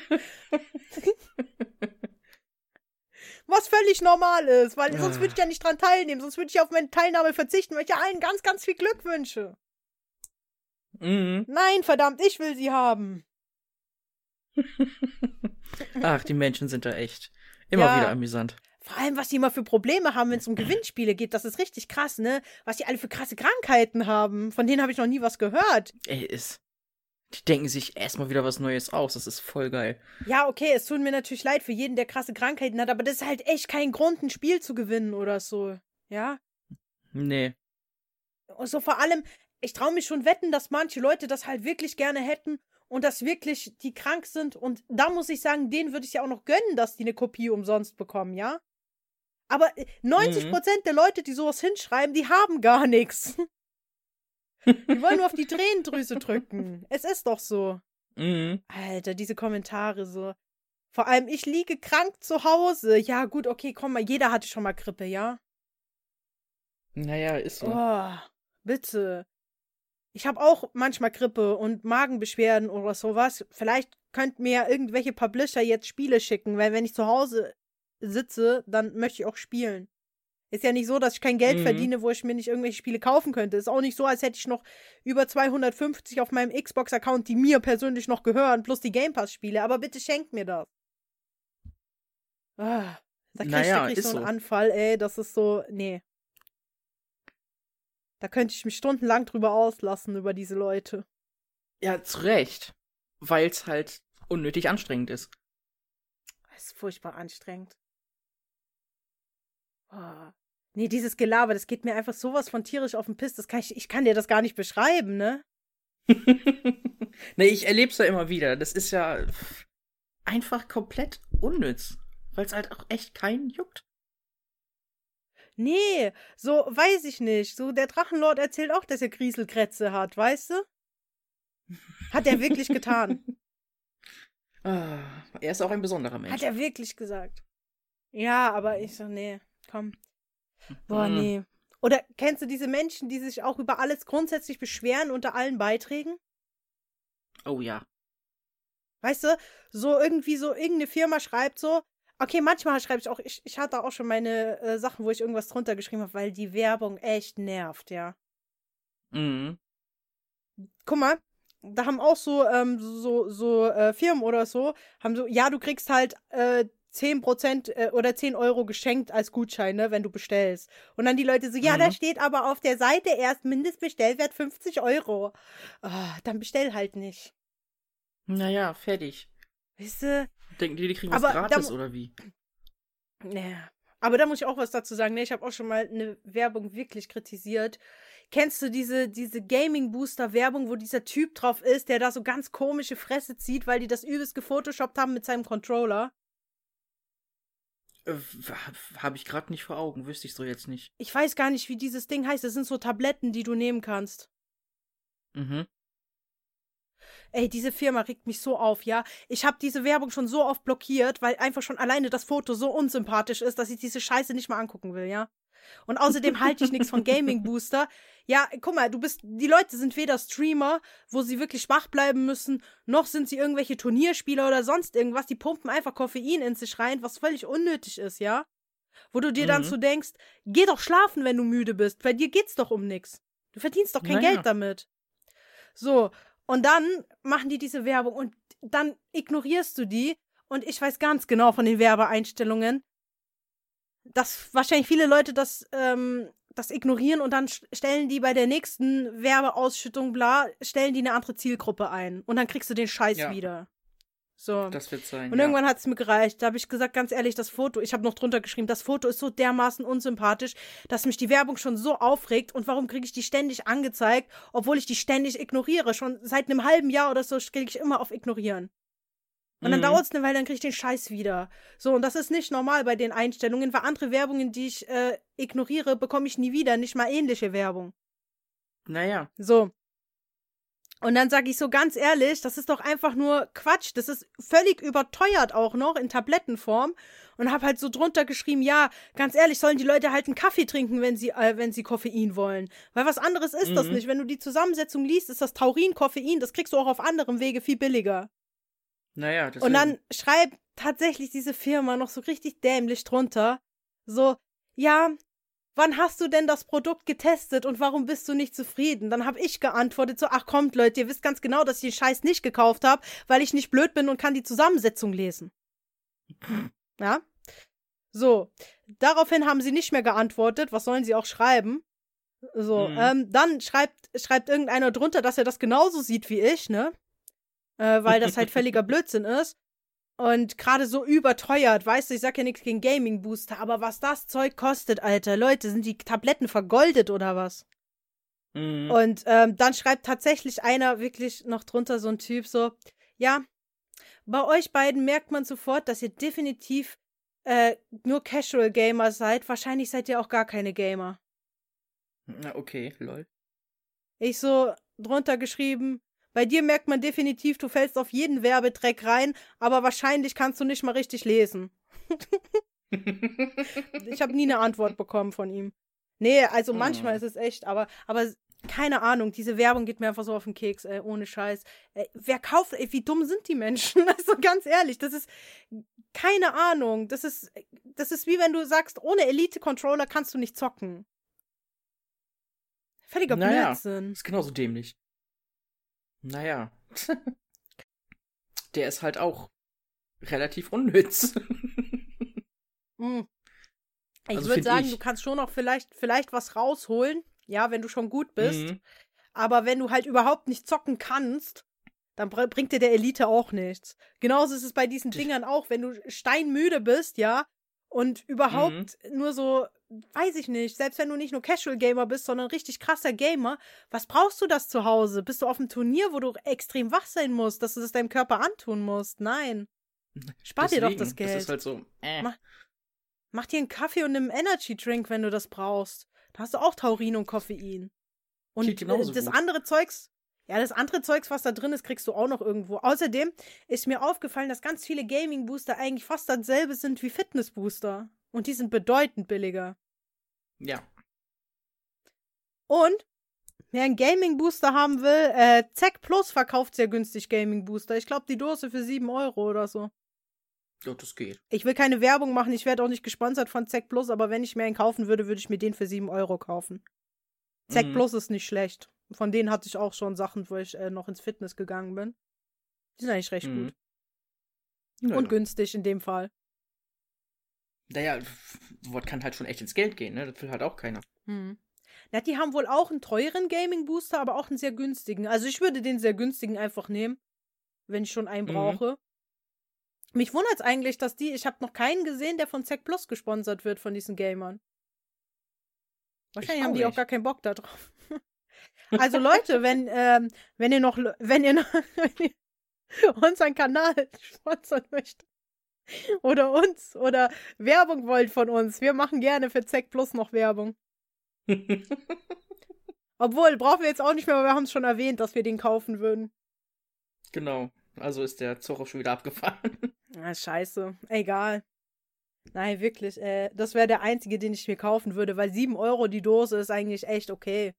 Was völlig normal ist, weil sonst würde ich ja nicht dran teilnehmen, sonst würde ich auf meine Teilnahme verzichten, weil ich ja allen ganz, ganz viel Glück wünsche. Mhm. Nein, verdammt, ich will sie haben. Ach, die Menschen sind da echt immer ja. wieder amüsant. Vor allem, was die immer für Probleme haben, wenn es um Gewinnspiele geht, das ist richtig krass, ne? Was die alle für krasse Krankheiten haben. Von denen habe ich noch nie was gehört. Ey, ist. Die denken sich erstmal wieder was Neues aus. Das ist voll geil. Ja, okay, es tut mir natürlich leid für jeden, der krasse Krankheiten hat, aber das ist halt echt kein Grund, ein Spiel zu gewinnen oder so. Ja? Nee. Und so vor allem, ich traue mich schon wetten, dass manche Leute das halt wirklich gerne hätten und dass wirklich die krank sind. Und da muss ich sagen, denen würde ich ja auch noch gönnen, dass die eine Kopie umsonst bekommen, ja? Aber 90% äh, mhm. der Leute, die sowas hinschreiben, die haben gar nichts. Die wollen nur auf die Tränendrüse drücken. Es ist doch so. Mhm. Alter, diese Kommentare so. Vor allem, ich liege krank zu Hause. Ja, gut, okay, komm mal, jeder hatte schon mal Grippe, ja? Naja, ist so. Oh, bitte. Ich habe auch manchmal Grippe und Magenbeschwerden oder sowas. Vielleicht könnten mir irgendwelche Publisher jetzt Spiele schicken, weil wenn ich zu Hause sitze, dann möchte ich auch spielen. Ist ja nicht so, dass ich kein Geld mhm. verdiene, wo ich mir nicht irgendwelche Spiele kaufen könnte. Ist auch nicht so, als hätte ich noch über 250 auf meinem Xbox-Account, die mir persönlich noch gehören, plus die Game Pass-Spiele. Aber bitte schenkt mir das. Ah, da krieg naja, ich so einen so. Anfall, ey. Das ist so, nee. Da könnte ich mich stundenlang drüber auslassen, über diese Leute. Ja, zu Recht. Weil es halt unnötig anstrengend ist. Es ist furchtbar anstrengend. Oh. Nee, dieses Gelaber, das geht mir einfach sowas von tierisch auf den Piss. Das kann ich, ich kann dir das gar nicht beschreiben, ne? nee, ich erleb's ja immer wieder. Das ist ja einfach komplett unnütz. Weil es halt auch echt keinen juckt. Nee, so weiß ich nicht. So, der Drachenlord erzählt auch, dass er Grieselkrätze hat, weißt du? Hat er wirklich getan. ah, er ist auch ein besonderer Mensch. Hat er wirklich gesagt. Ja, aber ich so, nee komm. Boah, mhm. nee. Oder kennst du diese Menschen, die sich auch über alles grundsätzlich beschweren unter allen Beiträgen? Oh ja. Weißt du, so irgendwie so irgendeine Firma schreibt so, okay, manchmal schreibe ich auch, ich, ich hatte auch schon meine äh, Sachen, wo ich irgendwas drunter geschrieben habe, weil die Werbung echt nervt, ja. Mhm. Guck mal, da haben auch so, ähm, so, so äh, Firmen oder so, haben so, ja, du kriegst halt äh, 10% äh, oder 10 Euro geschenkt als Gutschein, ne, wenn du bestellst. Und dann die Leute so, ja, mhm. da steht aber auf der Seite erst Mindestbestellwert 50 Euro. Oh, dann bestell halt nicht. Naja, fertig. Weißt du? Denken die, die kriegen was gratis oder wie? Naja. Aber da muss ich auch was dazu sagen. Ne, ich habe auch schon mal eine Werbung wirklich kritisiert. Kennst du diese, diese Gaming-Booster-Werbung, wo dieser Typ drauf ist, der da so ganz komische Fresse zieht, weil die das übelst gefotoshoppt haben mit seinem Controller? Äh, Habe ich gerade nicht vor Augen, wüsste ich so jetzt nicht. Ich weiß gar nicht, wie dieses Ding heißt. Das sind so Tabletten, die du nehmen kannst. Mhm. Ey, diese Firma regt mich so auf, ja. Ich habe diese Werbung schon so oft blockiert, weil einfach schon alleine das Foto so unsympathisch ist, dass ich diese Scheiße nicht mal angucken will, ja. Und außerdem halte ich nichts von Gaming Booster. Ja, guck mal, du bist, die Leute sind weder Streamer, wo sie wirklich schwach bleiben müssen, noch sind sie irgendwelche Turnierspieler oder sonst irgendwas. Die pumpen einfach Koffein in sich rein, was völlig unnötig ist, ja? Wo du dir mhm. dann so denkst, geh doch schlafen, wenn du müde bist. Bei dir geht's doch um nix. Du verdienst doch kein naja. Geld damit. So, und dann machen die diese Werbung und dann ignorierst du die. Und ich weiß ganz genau von den Werbeeinstellungen, dass wahrscheinlich viele Leute das, ähm, das ignorieren und dann stellen die bei der nächsten Werbeausschüttung, bla, stellen die eine andere Zielgruppe ein. Und dann kriegst du den Scheiß ja. wieder. So. Das wird sein. Und ja. irgendwann hat es mir gereicht. Da habe ich gesagt, ganz ehrlich, das Foto, ich habe noch drunter geschrieben, das Foto ist so dermaßen unsympathisch, dass mich die Werbung schon so aufregt. Und warum kriege ich die ständig angezeigt, obwohl ich die ständig ignoriere? Schon seit einem halben Jahr oder so kriege ich immer auf Ignorieren. Und dann mhm. dauert es eine Weile, dann kriege ich den Scheiß wieder. So, und das ist nicht normal bei den Einstellungen, weil andere Werbungen, die ich äh, ignoriere, bekomme ich nie wieder, nicht mal ähnliche Werbung. Naja. So. Und dann sage ich so ganz ehrlich, das ist doch einfach nur Quatsch. Das ist völlig überteuert auch noch in Tablettenform. Und habe halt so drunter geschrieben, ja, ganz ehrlich, sollen die Leute halt einen Kaffee trinken, wenn sie, äh, wenn sie Koffein wollen. Weil was anderes ist mhm. das nicht. Wenn du die Zusammensetzung liest, ist das Taurin, Koffein, das kriegst du auch auf anderem Wege viel billiger. Naja, das Und dann schreibt tatsächlich diese Firma noch so richtig dämlich drunter. So, ja, wann hast du denn das Produkt getestet und warum bist du nicht zufrieden? Dann habe ich geantwortet so, ach kommt Leute, ihr wisst ganz genau, dass ich den Scheiß nicht gekauft habe, weil ich nicht blöd bin und kann die Zusammensetzung lesen. Ja? So, daraufhin haben sie nicht mehr geantwortet, was sollen sie auch schreiben? So, mhm. ähm, dann schreibt, schreibt irgendeiner drunter, dass er das genauso sieht wie ich, ne? Äh, weil das halt völliger Blödsinn ist. Und gerade so überteuert, weißt du, ich sag ja nichts gegen Gaming Booster, aber was das Zeug kostet, Alter, Leute, sind die Tabletten vergoldet oder was? Mhm. Und ähm, dann schreibt tatsächlich einer wirklich noch drunter so ein Typ so, ja, bei euch beiden merkt man sofort, dass ihr definitiv äh, nur Casual Gamer seid. Wahrscheinlich seid ihr auch gar keine Gamer. Na, okay, lol. Ich so drunter geschrieben, bei dir merkt man definitiv, du fällst auf jeden Werbedreck rein, aber wahrscheinlich kannst du nicht mal richtig lesen. ich habe nie eine Antwort bekommen von ihm. Nee, also manchmal oh. ist es echt, aber, aber keine Ahnung, diese Werbung geht mir einfach so auf den Keks, ey, ohne Scheiß. Ey, wer kauft, ey, wie dumm sind die Menschen? Also ganz ehrlich, das ist keine Ahnung. Das ist, das ist wie wenn du sagst, ohne Elite-Controller kannst du nicht zocken. Völliger naja, Blödsinn. Ist genauso dämlich. Naja. Der ist halt auch relativ unnütz. hm. Ich also würde sagen, ich. du kannst schon noch vielleicht, vielleicht was rausholen, ja, wenn du schon gut bist. Mhm. Aber wenn du halt überhaupt nicht zocken kannst, dann bringt dir der Elite auch nichts. Genauso ist es bei diesen Dingern auch, wenn du steinmüde bist, ja, und überhaupt mhm. nur so, weiß ich nicht, selbst wenn du nicht nur Casual Gamer bist, sondern richtig krasser Gamer, was brauchst du das zu Hause? Bist du auf einem Turnier, wo du extrem wach sein musst, dass du das deinem Körper antun musst? Nein. Spar Deswegen, dir doch das Geld. Das ist halt so, äh. mach, mach dir einen Kaffee und einen Energy Drink, wenn du das brauchst. Da hast du auch Taurin und Koffein. Und äh, das gut. andere Zeugs, ja, das andere Zeugs, was da drin ist, kriegst du auch noch irgendwo. Außerdem ist mir aufgefallen, dass ganz viele Gaming-Booster eigentlich fast dasselbe sind wie Fitness-Booster. Und die sind bedeutend billiger. Ja. Und wer einen Gaming-Booster haben will, äh, Zack Plus verkauft sehr günstig Gaming-Booster. Ich glaube, die Dose für 7 Euro oder so. Ja, das geht. Ich will keine Werbung machen, ich werde auch nicht gesponsert von Zack Plus, aber wenn ich mir einen kaufen würde, würde ich mir den für 7 Euro kaufen. Zack mhm. Plus ist nicht schlecht. Von denen hatte ich auch schon Sachen, wo ich äh, noch ins Fitness gegangen bin. Die sind eigentlich recht mhm. gut. Naja. Und günstig in dem Fall. Naja, sowas kann halt schon echt ins Geld gehen, ne? Das will halt auch keiner. Hm. Na, die haben wohl auch einen teuren Gaming-Booster, aber auch einen sehr günstigen. Also ich würde den sehr günstigen einfach nehmen, wenn ich schon einen mhm. brauche. Mich wundert es eigentlich, dass die, ich habe noch keinen gesehen, der von Zack Plus gesponsert wird von diesen Gamern. Wahrscheinlich haben die nicht. auch gar keinen Bock da drauf. Also Leute, wenn, ähm, wenn ihr noch, wenn ihr, noch, wenn ihr Kanal sponsern möchtet oder uns oder Werbung wollt von uns, wir machen gerne für Zack Plus noch Werbung. Obwohl, brauchen wir jetzt auch nicht mehr, weil wir haben es schon erwähnt, dass wir den kaufen würden. Genau. Also ist der Zug auch schon wieder abgefahren. Ah, scheiße. Egal. Nein, wirklich. Äh, das wäre der einzige, den ich mir kaufen würde, weil 7 Euro die Dose ist eigentlich echt okay.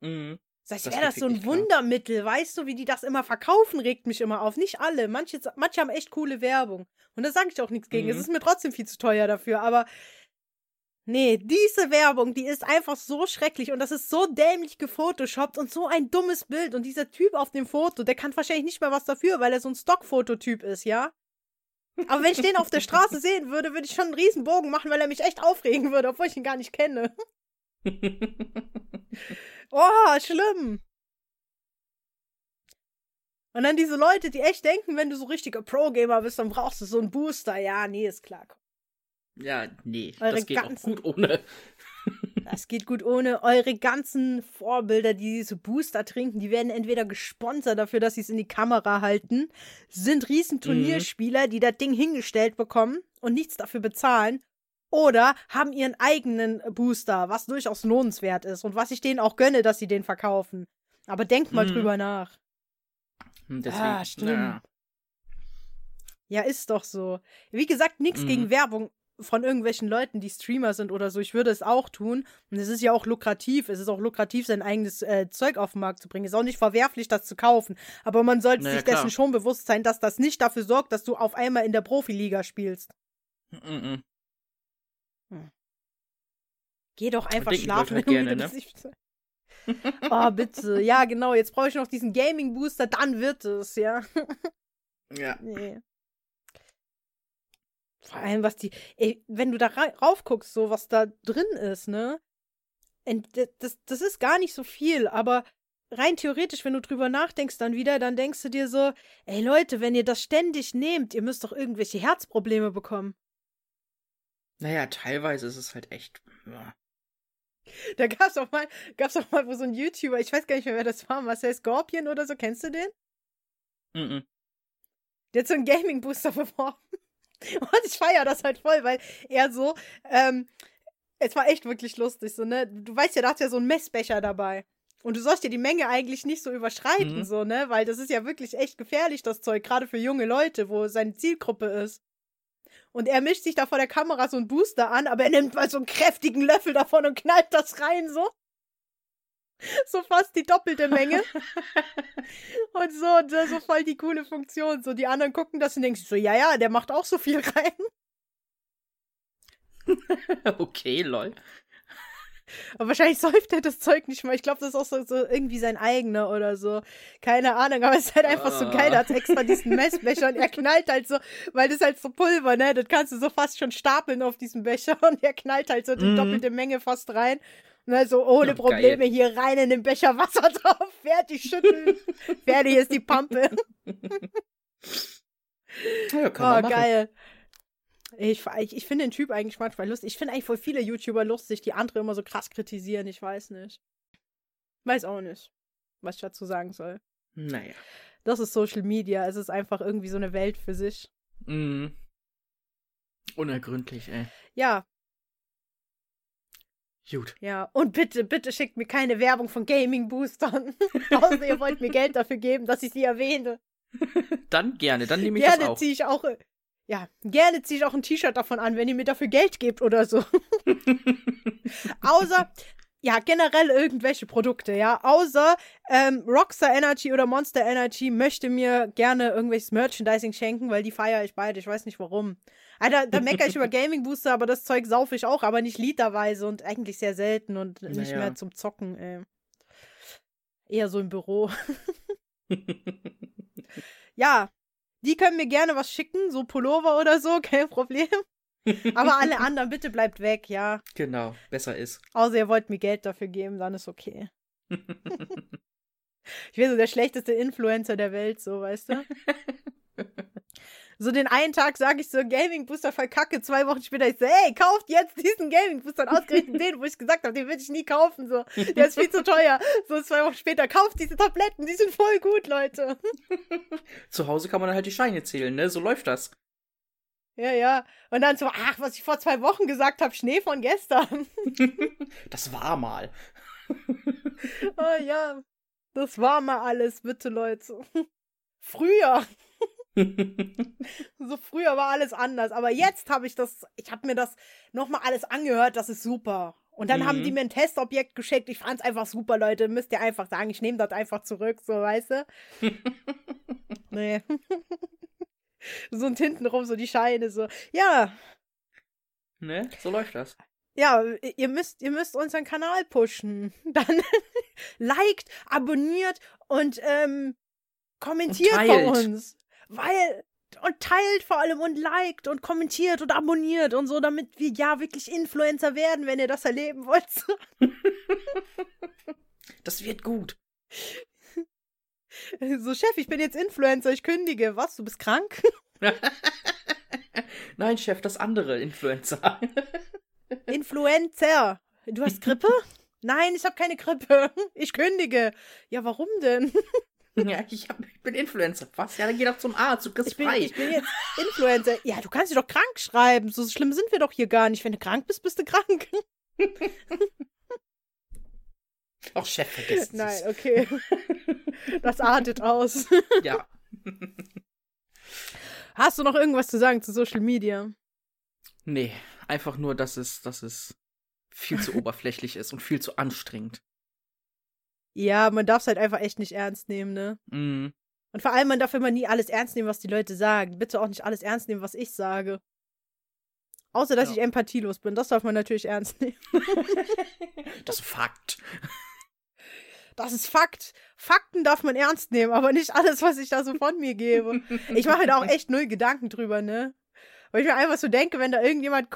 Mhm. Das wäre das so ein Wundermittel, klar. weißt du, wie die das immer verkaufen, regt mich immer auf. Nicht alle. Manche, manche haben echt coole Werbung. Und da sage ich auch nichts gegen. Mhm. Es ist mir trotzdem viel zu teuer dafür, aber Nee, diese Werbung, die ist einfach so schrecklich und das ist so dämlich gefotoshoppt und so ein dummes Bild. Und dieser Typ auf dem Foto, der kann wahrscheinlich nicht mehr was dafür, weil er so ein Stockfototyp ist, ja? Aber wenn ich den auf der Straße sehen würde, würde ich schon einen Riesenbogen machen, weil er mich echt aufregen würde, obwohl ich ihn gar nicht kenne. oh, schlimm. Und dann diese Leute, die echt denken, wenn du so richtiger Pro-Gamer bist, dann brauchst du so einen Booster. Ja, nee, ist klar. Ja, nee, Eure das geht ganzen, auch gut ohne. das geht gut ohne. Eure ganzen Vorbilder, die diese Booster trinken, die werden entweder gesponsert dafür, dass sie es in die Kamera halten, sind riesen Turnierspieler, mhm. die das Ding hingestellt bekommen und nichts dafür bezahlen. Oder haben ihren eigenen Booster, was durchaus lohnenswert ist und was ich denen auch gönne, dass sie den verkaufen. Aber denkt mal mhm. drüber nach. Hm, deswegen, ah, stimmt. Ja. ja, ist doch so. Wie gesagt, nichts mhm. gegen Werbung von irgendwelchen Leuten, die Streamer sind oder so. Ich würde es auch tun. Und es ist ja auch lukrativ. Es ist auch lukrativ, sein eigenes äh, Zeug auf den Markt zu bringen. Es ist auch nicht verwerflich, das zu kaufen. Aber man sollte naja, sich klar. dessen schon bewusst sein, dass das nicht dafür sorgt, dass du auf einmal in der Profiliga spielst. Mhm. Hm. Geh doch einfach schlafen, halt wenn du gerne, ne? oh, bitte. Ja, genau. Jetzt brauche ich noch diesen Gaming-Booster, dann wird es, ja. ja. Nee. Vor allem, was die, ey, wenn du da rauf guckst, so was da drin ist, ne? Das, das ist gar nicht so viel, aber rein theoretisch, wenn du drüber nachdenkst dann wieder, dann denkst du dir so, ey Leute, wenn ihr das ständig nehmt, ihr müsst doch irgendwelche Herzprobleme bekommen. Naja, teilweise ist es halt echt. Ja. Da gab's auch mal, gab's auch mal wo so ein YouTuber, ich weiß gar nicht mehr, wer das war, Marcel Scorpion oder so, kennst du den? Mhm. -mm. Der hat so einen Gaming-Booster beworben. Und ich feiere das halt voll, weil er so, ähm, es war echt wirklich lustig, so, ne? Du weißt ja, da hat ja so ein Messbecher dabei. Und du sollst dir die Menge eigentlich nicht so überschreiten, mhm. so, ne? Weil das ist ja wirklich echt gefährlich, das Zeug, gerade für junge Leute, wo seine Zielgruppe ist. Und er mischt sich da vor der Kamera so einen Booster an, aber er nimmt mal so einen kräftigen Löffel davon und knallt das rein, so. so fast die doppelte Menge. und so, und so voll die coole Funktion. So, die anderen gucken das und denken so, ja, ja, der macht auch so viel rein. okay, lol. Aber wahrscheinlich säuft er das Zeug nicht mal. Ich glaube, das ist auch so, so, irgendwie sein eigener oder so. Keine Ahnung, aber es ist halt einfach so geil. Er hat extra diesen Messbecher und er knallt halt so, weil das halt so Pulver, ne? Das kannst du so fast schon stapeln auf diesem Becher und er knallt halt so die mhm. doppelte Menge fast rein. Ne, so ohne ja, Probleme geil. hier rein in den Becher Wasser drauf, fertig schütteln. fertig ist die Pampe. ja, kann oh, geil. Ich, ich, ich finde den Typ eigentlich manchmal lustig. Ich finde eigentlich voll viele YouTuber lustig, die andere immer so krass kritisieren. Ich weiß nicht. Weiß auch nicht, was ich dazu sagen soll. Naja. Das ist Social Media. Es ist einfach irgendwie so eine Welt für sich. Mhm. Unergründlich, ey. Ja, Gut. Ja, und bitte, bitte schickt mir keine Werbung von Gaming-Boostern. Außer ihr wollt mir Geld dafür geben, dass ich sie erwähne. Dann gerne, dann nehme ich gerne das auch. Ziehe ich auch. Ja, gerne ziehe ich auch ein T-Shirt davon an, wenn ihr mir dafür Geld gebt oder so. Außer, ja, generell irgendwelche Produkte, ja. Außer ähm, Rockstar Energy oder Monster Energy möchte mir gerne irgendwelches Merchandising schenken, weil die feiere ich beide. Ich weiß nicht warum. Alter, da meckere ich über Gaming Booster, aber das Zeug saufe ich auch, aber nicht literweise und eigentlich sehr selten und nicht naja. mehr zum Zocken, ey. Eher so im Büro. ja, die können mir gerne was schicken, so Pullover oder so, kein Problem. Aber alle anderen, bitte bleibt weg, ja. Genau, besser ist. Außer ihr wollt mir Geld dafür geben, dann ist okay. ich wäre so der schlechteste Influencer der Welt, so, weißt du? So den einen Tag sage ich so, Gaming Booster voll kacke, zwei Wochen später ich so, hey, kauft jetzt diesen Gaming Booster und ausgerechnet den, wo ich gesagt habe, den will ich nie kaufen, so, der ist viel zu teuer. So zwei Wochen später, kauft diese Tabletten, die sind voll gut, Leute. Zu Hause kann man halt die Scheine zählen, ne, so läuft das. Ja, ja. Und dann so, ach, was ich vor zwei Wochen gesagt habe, Schnee von gestern. das war mal. oh ja, das war mal alles, bitte, Leute. Früher. So früher war alles anders, aber jetzt habe ich das, ich habe mir das nochmal alles angehört, das ist super. Und dann mhm. haben die mhm. mir ein Testobjekt geschickt. Ich fand's einfach super, Leute. Müsst ihr einfach sagen, ich nehme das einfach zurück, so, weißt du? nee. so und hintenrum so die Scheine, so. Ja. Ne, so läuft das. Ja, ihr müsst, ihr müsst unseren Kanal pushen. Dann liked, abonniert und ähm, kommentiert und bei uns. Weil, und teilt vor allem und liked und kommentiert und abonniert und so, damit wir ja wirklich Influencer werden, wenn ihr das erleben wollt. das wird gut. So, Chef, ich bin jetzt Influencer, ich kündige. Was? Du bist krank? Nein, Chef, das andere Influencer. Influencer. Du hast Grippe? Nein, ich habe keine Grippe. Ich kündige. Ja, warum denn? Ja, ich, hab, ich bin Influencer. Was? Ja, dann geh doch zum Arzt, du kriegst ich bin, frei. Ich bin jetzt Influencer. Ja, du kannst dich doch krank schreiben. So schlimm sind wir doch hier gar nicht. Wenn du krank bist, bist du krank. Ach, Chef, vergiss Nein, okay. Das artet aus. Ja. Hast du noch irgendwas zu sagen zu Social Media? Nee, einfach nur, dass es, dass es viel zu oberflächlich ist und viel zu anstrengend. Ja, man darf es halt einfach echt nicht ernst nehmen, ne? Mhm. Und vor allem, man darf immer nie alles ernst nehmen, was die Leute sagen. Bitte auch nicht alles ernst nehmen, was ich sage. Außer, dass ja. ich empathielos bin. Das darf man natürlich ernst nehmen. das ist Fakt. Das ist Fakt. Fakten darf man ernst nehmen, aber nicht alles, was ich da so von mir gebe. Ich mache da auch echt null Gedanken drüber, ne? Weil ich mir einfach so denke, wenn da irgendjemand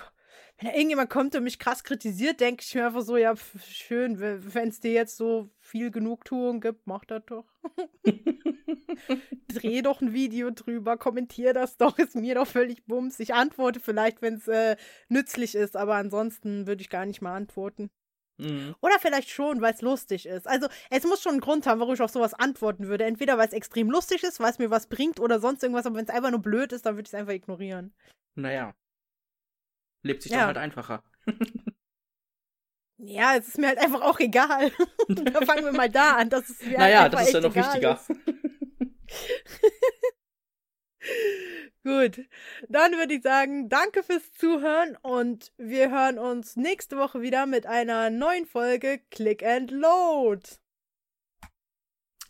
wenn da irgendjemand kommt und mich krass kritisiert, denke ich mir einfach so, ja, schön, wenn es dir jetzt so viel Genugtuung gibt, mach das doch. Dreh doch ein Video drüber, kommentier das doch, ist mir doch völlig bums. Ich antworte vielleicht, wenn es äh, nützlich ist, aber ansonsten würde ich gar nicht mal antworten. Mhm. Oder vielleicht schon, weil es lustig ist. Also, es muss schon einen Grund haben, warum ich auf sowas antworten würde. Entweder weil es extrem lustig ist, weil es mir was bringt oder sonst irgendwas, aber wenn es einfach nur blöd ist, dann würde ich es einfach ignorieren. Naja. Lebt sich ja. dann halt einfacher. ja, es ist mir halt einfach auch egal. da fangen wir mal da an. Das ist mir naja, halt das ist ja noch wichtiger. Gut, dann würde ich sagen, danke fürs Zuhören und wir hören uns nächste Woche wieder mit einer neuen Folge Click and Load.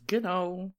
Genau.